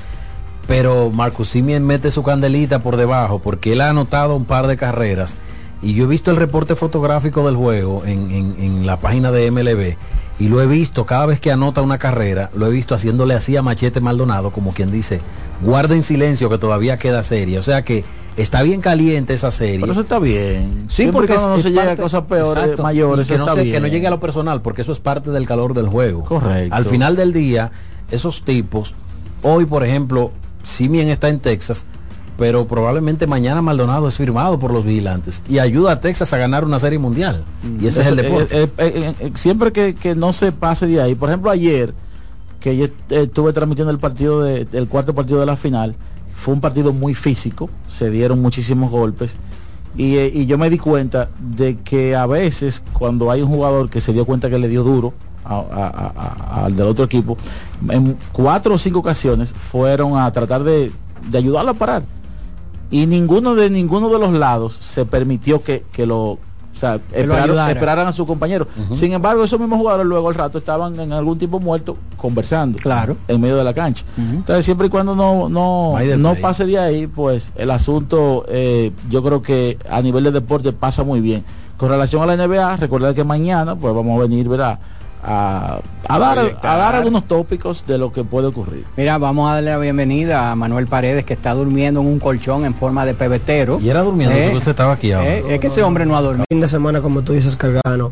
Pero Marcus Simien mete su candelita por debajo porque él ha anotado un par de carreras. Y yo he visto el reporte fotográfico del juego en, en- en la página de MLB. Y lo he visto cada vez que anota una carrera, lo he visto haciéndole así a Machete Maldonado, como quien dice, guarda en silencio que todavía queda serie. O sea que está bien caliente esa serie. Pero eso está bien. Sí, Siempre porque no se llega a cosas peores, Exacto. mayores, que no, está se- bien. que no llegue a lo personal, porque eso es parte del calor del juego. Correcto. Al final del día, esos tipos, hoy por ejemplo, Simien está en Texas, pero probablemente mañana Maldonado es firmado por los vigilantes y ayuda a Texas a ganar una serie mundial. Y ese es el deporte. eh, eh, eh, siempre que, que no se pase de ahí. Por ejemplo, ayer, que yo estuve transmitiendo el partido de, el cuarto partido de la final, fue un partido muy físico, se dieron muchísimos golpes. Y, y yo me di cuenta de que a veces cuando hay un jugador que se dio cuenta que le dio duro a- a- a- a- al del otro equipo, en cuatro o cinco ocasiones fueron a tratar de, de ayudarlo a parar y ninguno de ninguno de los lados se permitió que, que lo o sea, lo esperaron, ayudara. esperaran a su compañero. Sin embargo, esos mismos jugadores luego al rato estaban en algún tipo muerto conversando. Claro. En medio de la cancha. Entonces, siempre y cuando no, no, no play. pase de ahí, pues el asunto, eh, yo creo que a nivel de deporte pasa muy bien. Con relación a la NBA, recordar que mañana, pues vamos a venir, ¿verdad? A, a dar, a dar algunos tópicos de lo que puede ocurrir. Mira, vamos a darle la bienvenida a Manuel Paredes, que está durmiendo en un colchón en forma de pebetero. Y era durmiendo, Eh, usted estaba aquí ahora. eh, es que ese hombre no ha dormido. fin de semana, como tú dices, Cargano,